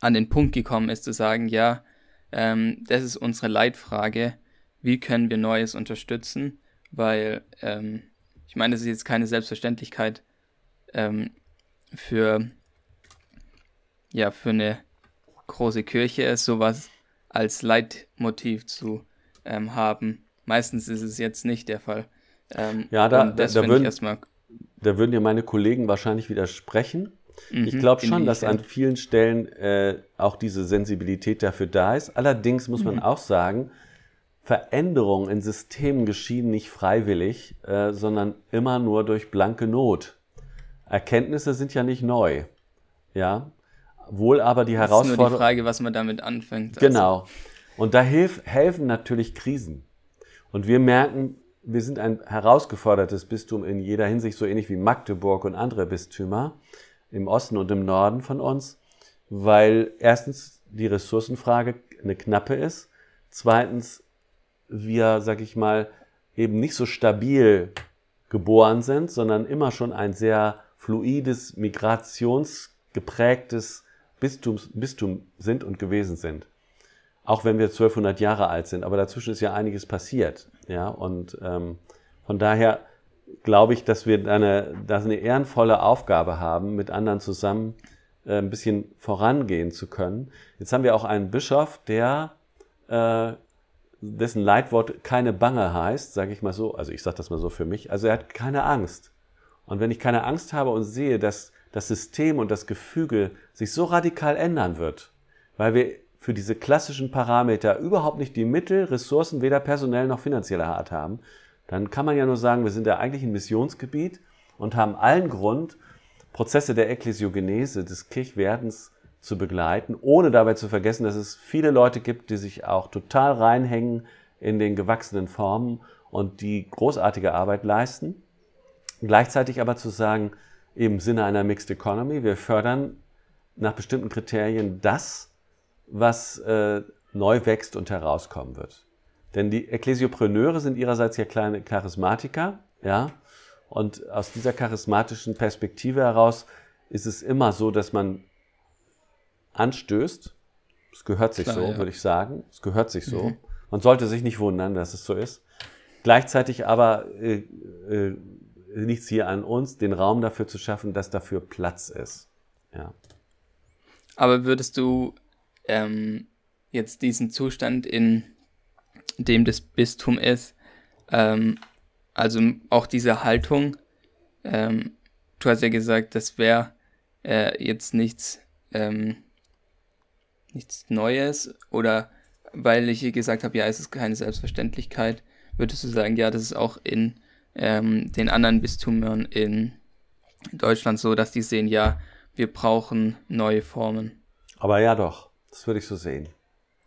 an den Punkt gekommen ist, zu sagen, ja, ähm, das ist unsere Leitfrage, wie können wir Neues unterstützen, weil ähm, ich meine, das ist jetzt keine Selbstverständlichkeit ähm, für, ja, für eine große Kirche, sowas als Leitmotiv zu ähm, haben. Meistens ist es jetzt nicht der Fall. Ähm, ja, da, da, da, würden, da würden dir meine Kollegen wahrscheinlich widersprechen. Mhm, ich glaube schon, dass an vielen Stellen äh, auch diese Sensibilität dafür da ist. Allerdings muss man mhm. auch sagen, Veränderungen in Systemen geschehen nicht freiwillig, äh, sondern immer nur durch blanke Not. Erkenntnisse sind ja nicht neu. Ja, wohl aber die Herausforderung. Das ist nur die Frage, was man damit anfängt. Also. Genau. Und da hilf, helfen natürlich Krisen. Und wir merken, wir sind ein herausgefordertes Bistum in jeder Hinsicht, so ähnlich wie Magdeburg und andere Bistümer im Osten und im Norden von uns, weil erstens die Ressourcenfrage eine knappe ist, zweitens wir, sag ich mal, eben nicht so stabil geboren sind, sondern immer schon ein sehr fluides, migrationsgeprägtes Bistums, Bistum sind und gewesen sind. Auch wenn wir 1200 Jahre alt sind, aber dazwischen ist ja einiges passiert. Ja, und ähm, von daher glaube ich, dass wir eine, dass eine ehrenvolle Aufgabe haben, mit anderen zusammen äh, ein bisschen vorangehen zu können. Jetzt haben wir auch einen Bischof, der äh, dessen Leitwort keine Bange heißt, sage ich mal so, also ich sage das mal so für mich, also er hat keine Angst. Und wenn ich keine Angst habe und sehe, dass das System und das Gefüge sich so radikal ändern wird, weil wir für diese klassischen Parameter überhaupt nicht die Mittel, Ressourcen, weder personell noch finanzieller Art haben, dann kann man ja nur sagen, wir sind ja eigentlich ein Missionsgebiet und haben allen Grund, Prozesse der Ekklesiogenese, des Kirchwerdens zu begleiten, ohne dabei zu vergessen, dass es viele Leute gibt, die sich auch total reinhängen in den gewachsenen Formen und die großartige Arbeit leisten. Gleichzeitig aber zu sagen, im Sinne einer Mixed Economy, wir fördern nach bestimmten Kriterien das, was äh, neu wächst und herauskommen wird. Denn die Ekklasiopreneure sind ihrerseits ja kleine Charismatiker, ja, und aus dieser charismatischen Perspektive heraus ist es immer so, dass man anstößt. Es gehört sich Klar, so, ja. würde ich sagen. Es gehört sich so. Mhm. Man sollte sich nicht wundern, dass es so ist. Gleichzeitig aber äh, äh, liegt es hier an uns, den Raum dafür zu schaffen, dass dafür Platz ist. Ja. Aber würdest du ähm, jetzt diesen Zustand, in dem das Bistum ist, ähm, also auch diese Haltung, ähm, du hast ja gesagt, das wäre äh, jetzt nichts, ähm, nichts Neues oder weil ich gesagt habe, ja, es ist keine Selbstverständlichkeit, würdest du sagen, ja, das ist auch in ähm, den anderen Bistümern in Deutschland so, dass die sehen, ja, wir brauchen neue Formen. Aber ja doch, das würde ich so sehen.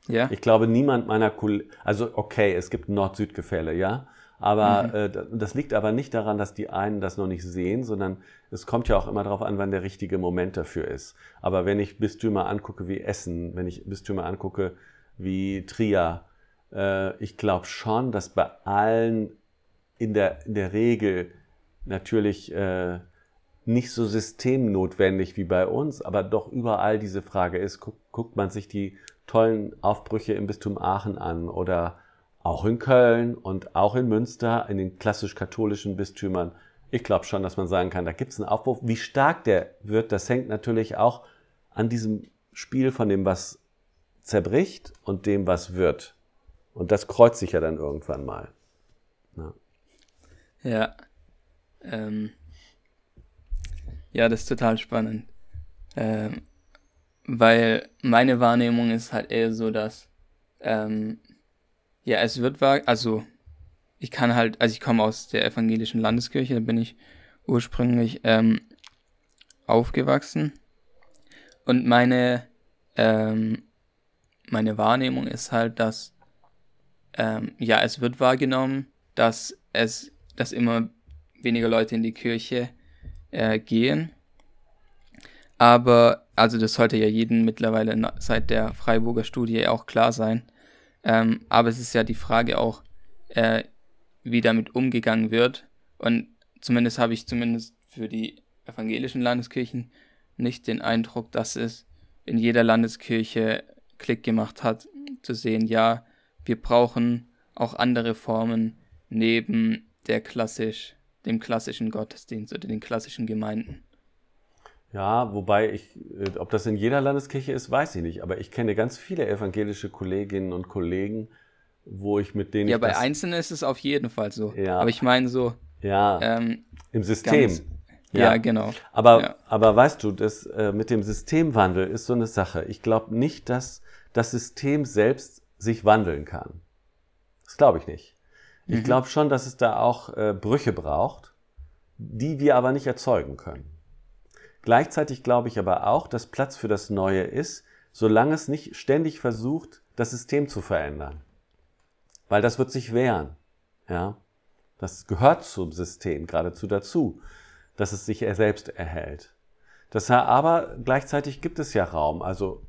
Ja. Ich glaube, niemand meiner Kollegen, also okay, es gibt Nord-Süd-Gefälle, ja. Aber mhm. äh, das liegt aber nicht daran, dass die einen das noch nicht sehen, sondern es kommt ja auch immer darauf an, wann der richtige Moment dafür ist. Aber wenn ich Bistümer angucke wie Essen, wenn ich Bistümer angucke wie Trier, äh, ich glaube schon, dass bei allen in der, in der Regel natürlich äh, nicht so systemnotwendig wie bei uns, aber doch überall diese Frage ist, guck, guckt man sich die tollen Aufbrüche im Bistum Aachen an oder auch in Köln und auch in Münster, in den klassisch-katholischen Bistümern. Ich glaube schon, dass man sagen kann, da gibt es einen Aufbruch. Wie stark der wird, das hängt natürlich auch an diesem Spiel von dem, was zerbricht und dem, was wird. Und das kreuzt sich ja dann irgendwann mal. Ja. Ja, ähm, ja das ist total spannend. Ähm, weil meine Wahrnehmung ist halt eher so, dass ähm, ja, es wird wahr, also ich kann halt, also ich komme aus der evangelischen Landeskirche, da bin ich ursprünglich ähm, aufgewachsen. Und meine, ähm, meine Wahrnehmung ist halt, dass ähm, ja, es wird wahrgenommen, dass es, dass immer weniger Leute in die Kirche äh, gehen. Aber, also das sollte ja jedem mittlerweile seit der Freiburger Studie auch klar sein. Ähm, aber es ist ja die Frage auch, äh, wie damit umgegangen wird. Und zumindest habe ich zumindest für die evangelischen Landeskirchen nicht den Eindruck, dass es in jeder Landeskirche Klick gemacht hat, zu sehen, ja, wir brauchen auch andere Formen neben der klassisch, dem klassischen Gottesdienst oder den klassischen Gemeinden. Ja, wobei ich, äh, ob das in jeder Landeskirche ist, weiß ich nicht. Aber ich kenne ganz viele evangelische Kolleginnen und Kollegen, wo ich mit denen. Ja, bei Einzelnen ist es auf jeden Fall so. Ja. Aber ich meine so. Ja. Ähm, Im System. Ganz, ja, ja, genau. Aber, ja. aber weißt du, das äh, mit dem Systemwandel ist so eine Sache. Ich glaube nicht, dass das System selbst sich wandeln kann. Das glaube ich nicht. Ich mhm. glaube schon, dass es da auch äh, Brüche braucht, die wir aber nicht erzeugen können. Gleichzeitig glaube ich aber auch, dass Platz für das Neue ist, solange es nicht ständig versucht, das System zu verändern. Weil das wird sich wehren. Ja? Das gehört zum System geradezu dazu, dass es sich selbst erhält. Das aber gleichzeitig gibt es ja Raum, also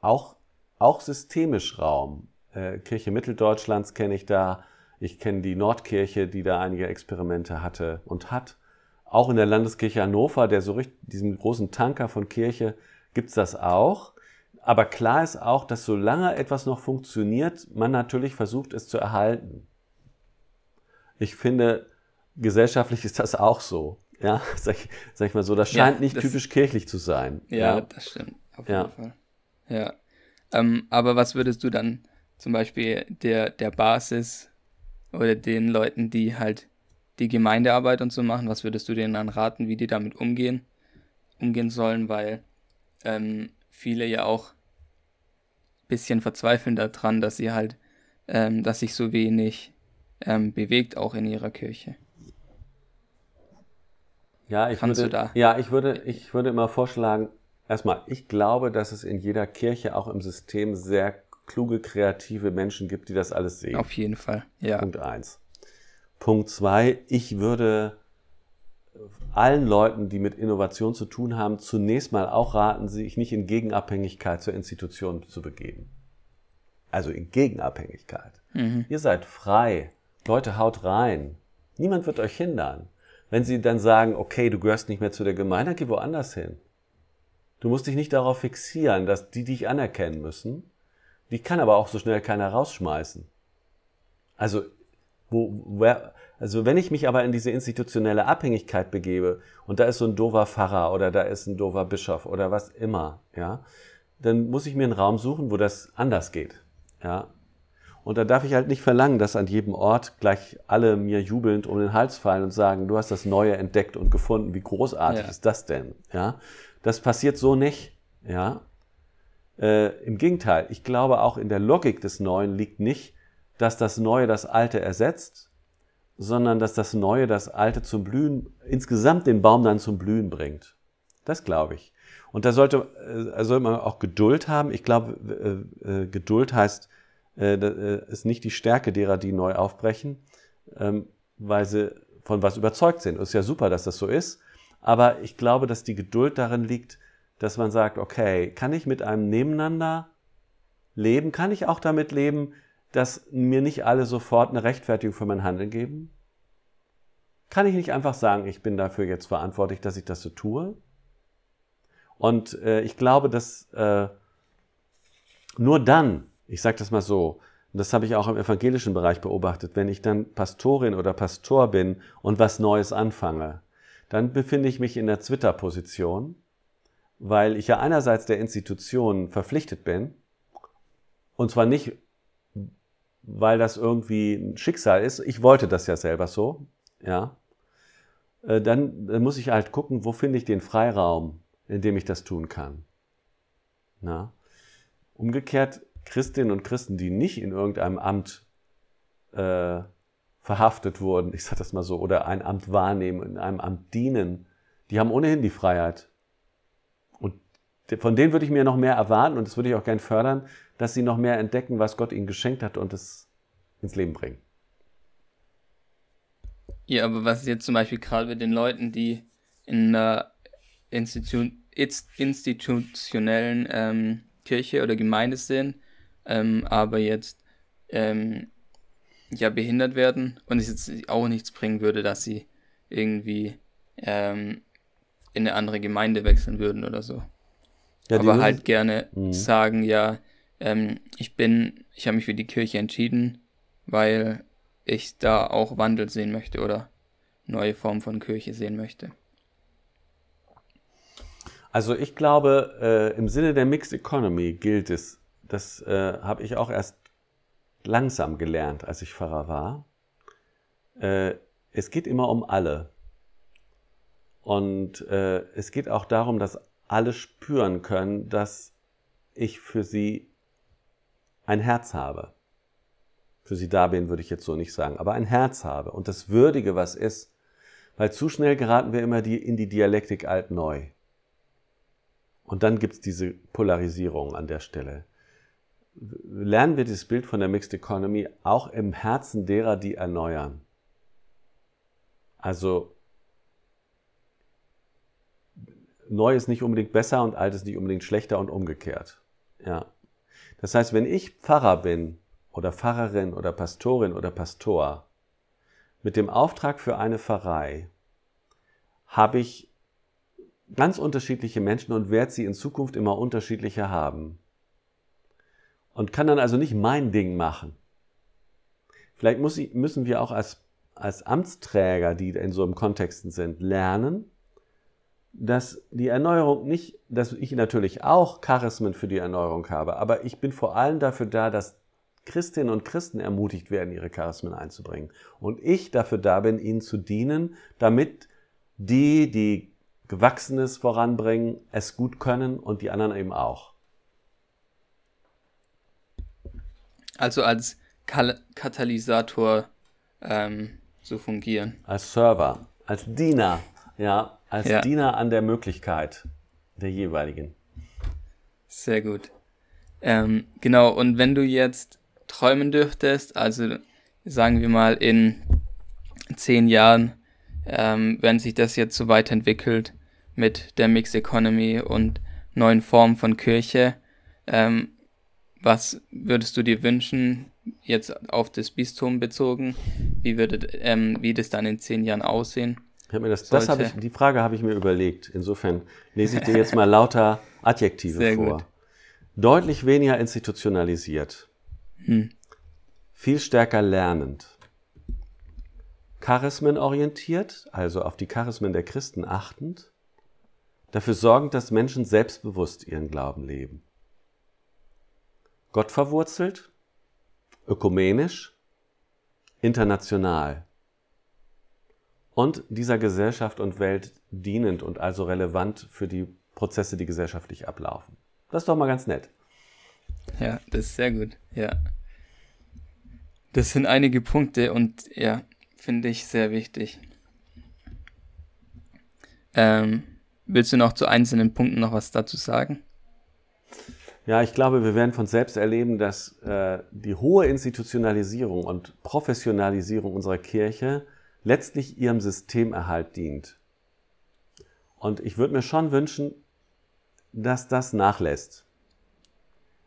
auch, auch systemisch Raum. Äh, Kirche Mitteldeutschlands kenne ich da, ich kenne die Nordkirche, die da einige Experimente hatte und hat. Auch in der Landeskirche Hannover, der so richtig, diesem großen Tanker von Kirche, gibt's das auch. Aber klar ist auch, dass solange etwas noch funktioniert, man natürlich versucht, es zu erhalten. Ich finde, gesellschaftlich ist das auch so. Ja, sag ich, sag ich mal so, das scheint ja, nicht das, typisch kirchlich zu sein. Ja, ja. das stimmt. Auf ja. jeden Fall. Ja. Ähm, aber was würdest du dann zum Beispiel der, der Basis oder den Leuten, die halt die Gemeindearbeit und so machen, was würdest du denen dann raten, wie die damit umgehen, umgehen sollen, weil ähm, viele ja auch ein bisschen verzweifeln daran, dass sie halt, ähm, dass sich so wenig ähm, bewegt, auch in ihrer Kirche. Ja, ich Kannst würde, ja, ich würde, ich würde immer vorschlagen, erstmal, ich glaube, dass es in jeder Kirche, auch im System, sehr kluge, kreative Menschen gibt, die das alles sehen. Auf jeden Fall, ja. Punkt eins. Punkt zwei, ich würde allen Leuten, die mit Innovation zu tun haben, zunächst mal auch raten, sich nicht in Gegenabhängigkeit zur Institution zu begeben. Also in Gegenabhängigkeit. Mhm. Ihr seid frei. Leute, haut rein. Niemand wird euch hindern. Wenn sie dann sagen, okay, du gehörst nicht mehr zu der Gemeinde, dann geh woanders hin. Du musst dich nicht darauf fixieren, dass die dich anerkennen müssen. Die kann aber auch so schnell keiner rausschmeißen. Also wo, wer, Also wenn ich mich aber in diese institutionelle Abhängigkeit begebe und da ist so ein doofer Pfarrer oder da ist ein doofer Bischof oder was immer, ja, dann muss ich mir einen Raum suchen, wo das anders geht, ja. Und da darf ich halt nicht verlangen, dass an jedem Ort gleich alle mir jubelnd um den Hals fallen und sagen, du hast das Neue entdeckt und gefunden, wie großartig ja. ist das denn, ja. Das passiert so nicht, ja. Äh, Im Gegenteil, ich glaube auch in der Logik des Neuen liegt nicht, dass das Neue das Alte ersetzt, sondern dass das Neue das Alte zum Blühen, insgesamt den Baum dann zum Blühen bringt. Das glaube ich. Und da sollte, äh, sollte man auch Geduld haben. Ich glaube, äh, äh, Geduld heißt, äh, äh, ist nicht die Stärke derer, die neu aufbrechen, ähm, weil sie von was überzeugt sind. Ist ja super, dass das so ist. Aber ich glaube, dass die Geduld darin liegt, dass man sagt, okay, kann ich mit einem Nebeneinander leben? Kann ich auch damit leben, dass mir nicht alle sofort eine Rechtfertigung für mein Handeln geben? Kann ich nicht einfach sagen, ich bin dafür jetzt verantwortlich, dass ich das so tue? Und äh, ich glaube, dass äh, nur dann, ich sage das mal so, und das habe ich auch im evangelischen Bereich beobachtet, wenn ich dann Pastorin oder Pastor bin und was Neues anfange, dann befinde ich mich in der Twitter-Position, weil ich ja einerseits der Institution verpflichtet bin, und zwar nicht, weil das irgendwie ein Schicksal ist. Ich wollte das ja selber so, ja. Äh, dann, dann muss ich halt gucken, wo finde ich den Freiraum, in dem ich das tun kann. Na? Umgekehrt, Christinnen und Christen, die nicht in irgendeinem Amt äh, verhaftet wurden, ich sage das mal so, oder ein Amt wahrnehmen, in einem Amt dienen, die haben ohnehin die Freiheit. Von denen würde ich mir noch mehr erwarten und das würde ich auch gern fördern, dass sie noch mehr entdecken, was Gott ihnen geschenkt hat und es ins Leben bringen. Ja, aber was ist jetzt zum Beispiel gerade mit den Leuten, die in einer Institu institutionellen ähm, Kirche oder Gemeinde sind, ähm, aber jetzt ähm, ja behindert werden und es jetzt auch nichts bringen würde, dass sie irgendwie ähm, in eine andere Gemeinde wechseln würden oder so. Ja, aber halt gerne mhm. sagen, ja, ähm, ich bin, ich habe mich für die Kirche entschieden, weil ich da auch Wandel sehen möchte oder neue Formen von Kirche sehen möchte. Also ich glaube, äh, im Sinne der Mixed Economy gilt es, das äh, habe ich auch erst langsam gelernt, als ich Pfarrer war. Äh, es geht immer um alle. Und äh, es geht auch darum, dass alle spüren können, dass ich für sie ein Herz habe. Für sie da bin, würde ich jetzt so nicht sagen, aber ein Herz habe und das Würdige, was ist. Weil zu schnell geraten wir immer die, in die Dialektik alt-neu. Und dann gibt's diese Polarisierung an der Stelle. Lernen wir dieses Bild von der Mixed Economy auch im Herzen derer, die erneuern. Also neu ist nicht unbedingt besser und alt ist nicht unbedingt schlechter und umgekehrt. Ja. Das heißt, wenn ich Pfarrer bin oder Pfarrerin oder Pastorin oder Pastor mit dem Auftrag für eine Pfarrei, habe ich ganz unterschiedliche Menschen und werde sie in Zukunft immer unterschiedlicher haben. Und kann dann also nicht mein Ding machen. Vielleicht ich, müssen wir auch als, als Amtsträger, die in so einem Kontexten sind, lernen, dass die Erneuerung nicht, dass ich natürlich auch Charismen für die Erneuerung habe, aber ich bin vor allem dafür da, dass Christinnen und Christen ermutigt werden, ihre Charismen einzubringen. Und ich dafür da bin, ihnen zu dienen, damit die, die Gewachsenes voranbringen, es gut können und die anderen eben auch. Also als Katalysator ähm, zu fungieren. Als Server, als Diener, ja, als ja. Diener an der Möglichkeit der jeweiligen. Sehr gut. Ähm, genau, und wenn du jetzt träumen dürftest, also sagen wir mal in zehn Jahren, ähm, wenn sich das jetzt so weiterentwickelt mit der Mixed Economy und neuen Formen von Kirche, ähm, was würdest du dir wünschen, jetzt auf das Bistum bezogen? Wie würde ähm, wie das dann in zehn Jahren aussehen? Das, das hab ich, die Frage habe ich mir überlegt. Insofern lese ich dir jetzt mal lauter Adjektive Sehr vor. Gut. Deutlich weniger institutionalisiert. Hm. Viel stärker lernend. Charismen orientiert, also auf die Charismen der Christen achtend, dafür sorgend, dass Menschen selbstbewusst ihren Glauben leben. Gott verwurzelt, ökumenisch, international und dieser Gesellschaft und Welt dienend und also relevant für die Prozesse, die gesellschaftlich ablaufen. Das ist doch mal ganz nett. Ja, das ist sehr gut. Ja. Das sind einige Punkte und ja, finde ich sehr wichtig. Ähm, willst du noch zu einzelnen Punkten noch was dazu sagen? Ja, ich glaube, wir werden von selbst erleben, dass äh, die hohe Institutionalisierung und Professionalisierung unserer Kirche letztlich ihrem Systemerhalt dient. Und ich würde mir schon wünschen, dass das nachlässt.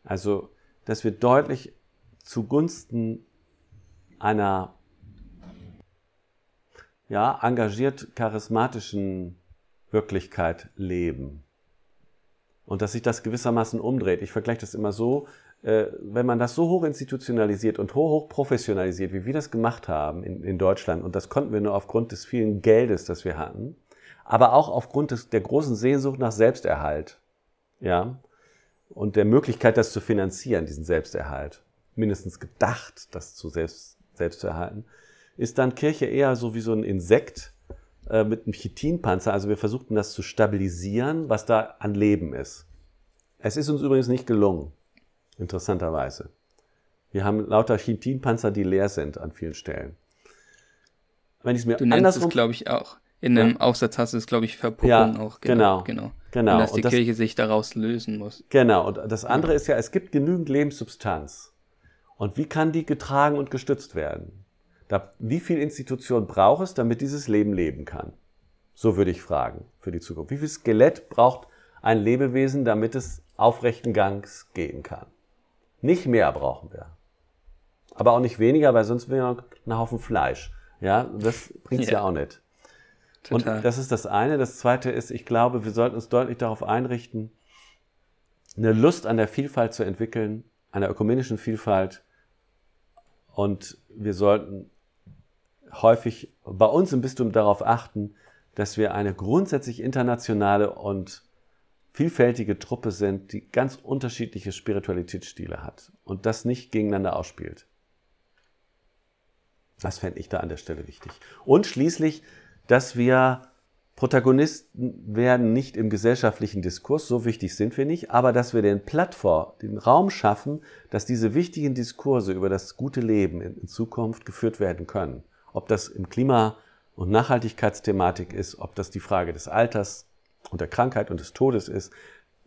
Also, dass wir deutlich zugunsten einer ja, engagiert charismatischen Wirklichkeit leben. Und dass sich das gewissermaßen umdreht. Ich vergleiche das immer so, wenn man das so hoch institutionalisiert und hoch, hoch professionalisiert, wie wir das gemacht haben in, in, Deutschland, und das konnten wir nur aufgrund des vielen Geldes, das wir hatten, aber auch aufgrund des, der großen Sehnsucht nach Selbsterhalt, ja, und der Möglichkeit, das zu finanzieren, diesen Selbsterhalt, mindestens gedacht, das zu selbst, selbst zu erhalten, ist dann Kirche eher so wie so ein Insekt äh, mit einem Chitinpanzer. Also wir versuchten das zu stabilisieren, was da an Leben ist. Es ist uns übrigens nicht gelungen, interessanterweise. Wir haben lauter Chitinpanzer, die leer sind an vielen Stellen. Wenn ich es mir du nennst es, glaube ich, auch. In einem ja. Aufsatz hast du es, glaube ich, Verpuppung ja, auch. Genau, genau. genau. genau. Und dass die und das, Kirche sich daraus lösen muss. Genau. Und das andere ja. ist ja, es gibt genügend Lebenssubstanz. Und wie kann die getragen und gestützt werden? Da, wie viel Institution braucht es, damit dieses Leben leben kann? So würde ich fragen für die Zukunft. Wie viel Skelett braucht ein Lebewesen, damit es aufrechten Gangs gehen kann? Nicht mehr brauchen wir. Aber auch nicht weniger, weil sonst wäre noch ein Haufen Fleisch. Ja, das bringt es ja. ja. auch nicht. Total. Und das ist das eine. Das zweite ist, ich glaube, wir sollten uns deutlich darauf einrichten, eine Lust an der Vielfalt zu entwickeln, einer ökumenischen Vielfalt. Und wir sollten häufig bei uns im Bistum darauf achten, dass wir eine grundsätzlich internationale und vielfältige Truppe sind, die ganz unterschiedliche Spiritualitätsstile hat und das nicht gegeneinander ausspielt. Das fände ich da an der Stelle wichtig. Und schließlich, dass wir Protagonisten werden nicht im gesellschaftlichen Diskurs, so wichtig sind wir nicht, aber dass wir den Plattform, den Raum schaffen, dass diese wichtigen Diskurse über das gute Leben in, Zukunft geführt werden können ob das im Klima- und Nachhaltigkeitsthematik ist, ob das die Frage des Alters und der Krankheit und des Todes ist.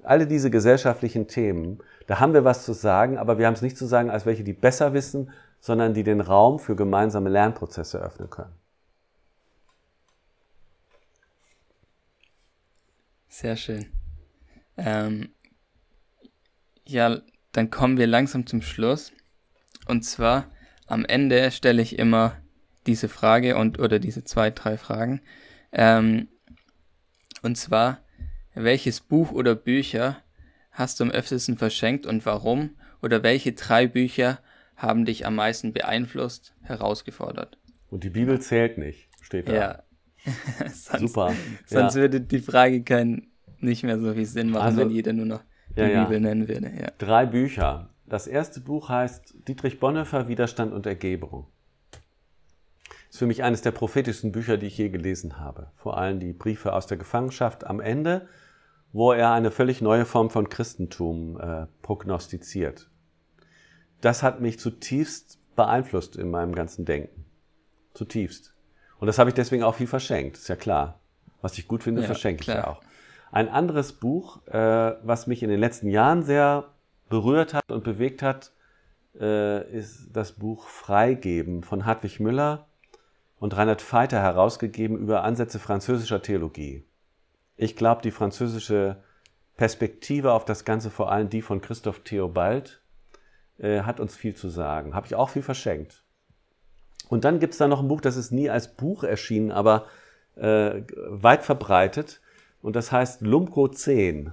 Alle diese gesellschaftlichen Themen, da haben wir was zu sagen, aber wir haben es nicht zu sagen als welche, die besser wissen, sondern die den Raum für gemeinsame Lernprozesse öffnen können. Sehr schön. Ähm, ja, dann kommen wir langsam zum Schluss. Und zwar am Ende stelle ich immer diese Frage und oder diese zwei, drei Fragen. Ähm, und zwar, welches Buch oder Bücher hast du am öftesten verschenkt und warum? Oder welche drei Bücher haben dich am meisten beeinflusst, herausgefordert? Und die Bibel zählt nicht, steht da. Ja. sonst, Super. Sonst ja. würde die Frage kein, nicht mehr so viel Sinn machen, also, wenn jeder nur noch die ja, Bibel nennen würde. Ja. Drei Bücher. Das erste Buch heißt Dietrich Bonhoeffer, Widerstand und Ergeberung ist für mich eines der prophetischsten Bücher, die ich je gelesen habe. Vor allem die Briefe aus der Gefangenschaft am Ende, wo er eine völlig neue Form von Christentum äh, prognostiziert. Das hat mich zutiefst beeinflusst in meinem ganzen Denken. Zutiefst. Und das habe ich deswegen auch viel verschenkt, ist ja klar. Was ich gut finde, ja, verschenke klar. ich ja auch. Ein anderes Buch, äh, was mich in den letzten Jahren sehr berührt hat und bewegt hat, äh, ist das Buch Freigeben von Hartwig Müller und Reinhard Feiter herausgegeben über Ansätze französischer Theologie. Ich glaube, die französische Perspektive auf das Ganze, vor allem die von Christoph Theobald, äh, hat uns viel zu sagen. Habe ich auch viel verschenkt. Und dann gibt es da noch ein Buch, das ist nie als Buch erschienen, aber äh, weit verbreitet. Und das heißt Lumco 10.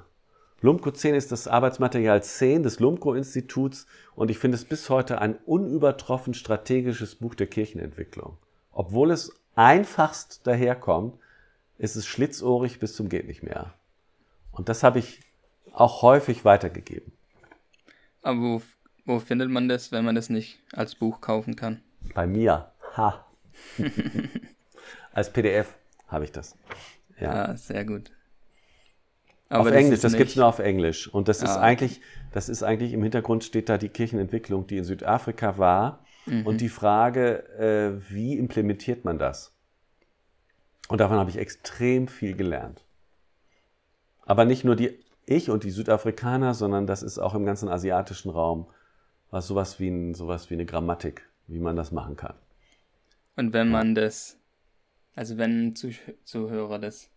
Lumco 10 ist das Arbeitsmaterial 10 des Lumco-Instituts und ich finde es bis heute ein unübertroffen strategisches Buch der Kirchenentwicklung obwohl es einfachst daherkommt, ist es schlitzohrig bis zum geht nicht mehr. Und das habe ich auch häufig weitergegeben. Aber wo, wo findet man das, wenn man das nicht als Buch kaufen kann? Bei mir. Ha. als PDF habe ich das. Ja, ah, sehr gut. Aber auf das Englisch, das gibt es nur auf Englisch. Und das ah, ist eigentlich, das ist eigentlich im Hintergrund steht da die Kirchenentwicklung, die in Südafrika war. Mhm. Und die Frage, äh, wie implementiert man das? Und davon habe ich extrem viel gelernt. Aber nicht nur die ich und die Südafrikaner, sondern das ist auch im ganzen asiatischen Raum was sowas wie, ein, sowas wie eine Grammatik, wie man das machen kann. Und wenn man das, also wenn Zuhörer das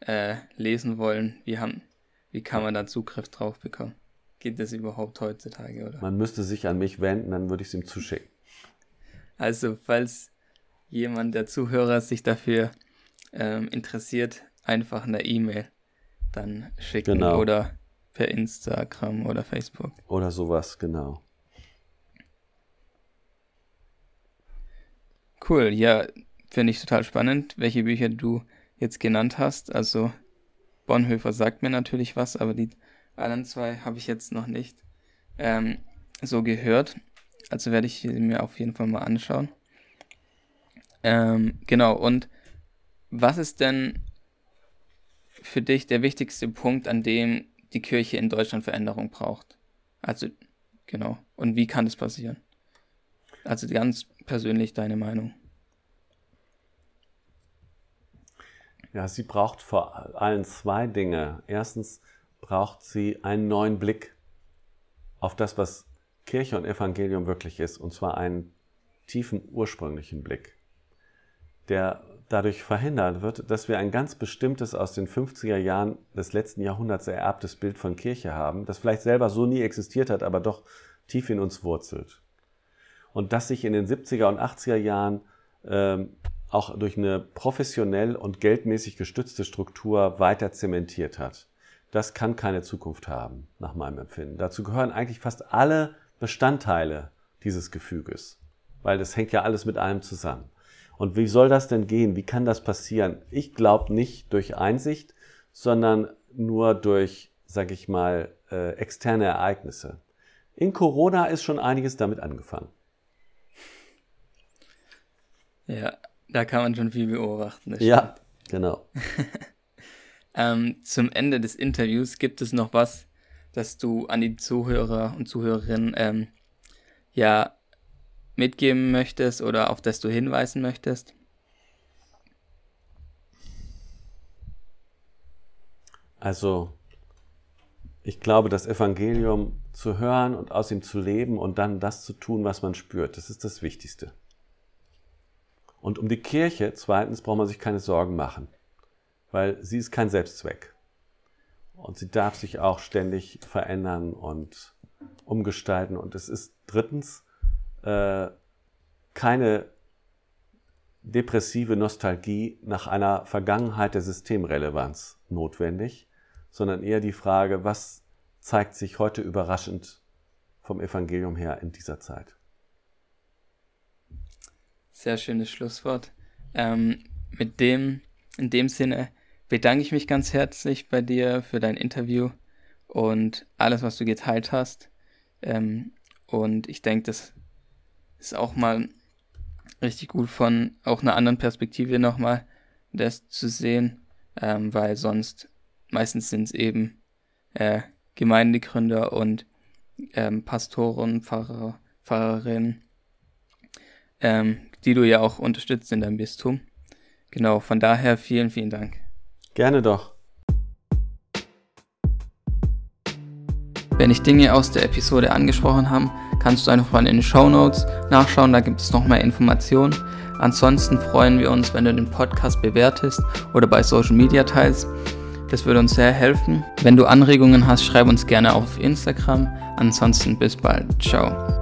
äh, lesen wollen, wie, haben, wie kann man da Zugriff drauf bekommen? Geht das überhaupt heutzutage, oder? Man müsste sich an mich wenden, dann würde ich es ihm zuschicken. Also, falls jemand der Zuhörer sich dafür ähm, interessiert, einfach eine E-Mail dann schicken genau. oder per Instagram oder Facebook. Oder sowas, genau. Cool, ja, finde ich total spannend, welche Bücher du jetzt genannt hast. Also Bonhoeffer sagt mir natürlich was, aber die anderen zwei habe ich jetzt noch nicht ähm, so gehört. Also werde ich mir auf jeden Fall mal anschauen. Ähm, genau, und was ist denn für dich der wichtigste Punkt, an dem die Kirche in Deutschland Veränderung braucht? Also, genau. Und wie kann das passieren? Also ganz persönlich deine Meinung. Ja, sie braucht vor allem zwei Dinge. Erstens braucht sie einen neuen Blick auf das, was Kirche und Evangelium wirklich ist, und zwar einen tiefen ursprünglichen Blick, der dadurch verhindert wird, dass wir ein ganz bestimmtes aus den 50er Jahren des letzten Jahrhunderts ererbtes Bild von Kirche haben, das vielleicht selber so nie existiert hat, aber doch tief in uns wurzelt. Und das sich in den 70er und 80er Jahren ähm, auch durch eine professionell und geldmäßig gestützte Struktur weiter zementiert hat. Das kann keine Zukunft haben, nach meinem Empfinden. Dazu gehören eigentlich fast alle Bestandteile dieses Gefüges, weil das hängt ja alles mit allem zusammen. Und wie soll das denn gehen? Wie kann das passieren? Ich glaube nicht durch Einsicht, sondern nur durch, sag ich mal, äh, externe Ereignisse. In Corona ist schon einiges damit angefangen. Ja, da kann man schon viel beobachten. Ja, genau. ähm, zum Ende des Interviews gibt es noch was, das du an die Zuhörer und Zuhörerinnen ähm, ja mitgeben möchtest oder auf das du hinweisen möchtest? Also, ich glaube, das Evangelium zu hören und aus ihm zu leben und dann das zu tun, was man spürt, das ist das Wichtigste. Und um die Kirche, zweitens, braucht man sich keine Sorgen machen, weil sie ist kein Selbstzweck. Und sie darf sich auch ständig verändern und umgestalten. Und es ist drittens äh, keine depressive Nostalgie nach einer Vergangenheit der Systemrelevanz notwendig, sondern eher die Frage, was zeigt sich heute überraschend vom Evangelium her in dieser Zeit. Sehr schönes Schlusswort. Ähm, mit dem, in dem Sinne bedanke ich mich ganz herzlich bei dir für dein Interview und alles, was du geteilt hast. Ähm, und ich denke, das ist auch mal richtig gut von auch einer anderen Perspektive nochmal das zu sehen, ähm, weil sonst meistens sind es eben äh, Gemeindegründer und ähm, Pastoren, Pfarrer, Pfarrerinnen, ähm, die du ja auch unterstützt in deinem Bistum. Genau, von daher vielen, vielen Dank. Gerne doch. Wenn ich Dinge aus der Episode angesprochen habe, kannst du einfach mal in den Show Notes nachschauen, da gibt es noch mehr Informationen. Ansonsten freuen wir uns, wenn du den Podcast bewertest oder bei Social Media teilst. Das würde uns sehr helfen. Wenn du Anregungen hast, schreib uns gerne auf Instagram. Ansonsten bis bald. Ciao.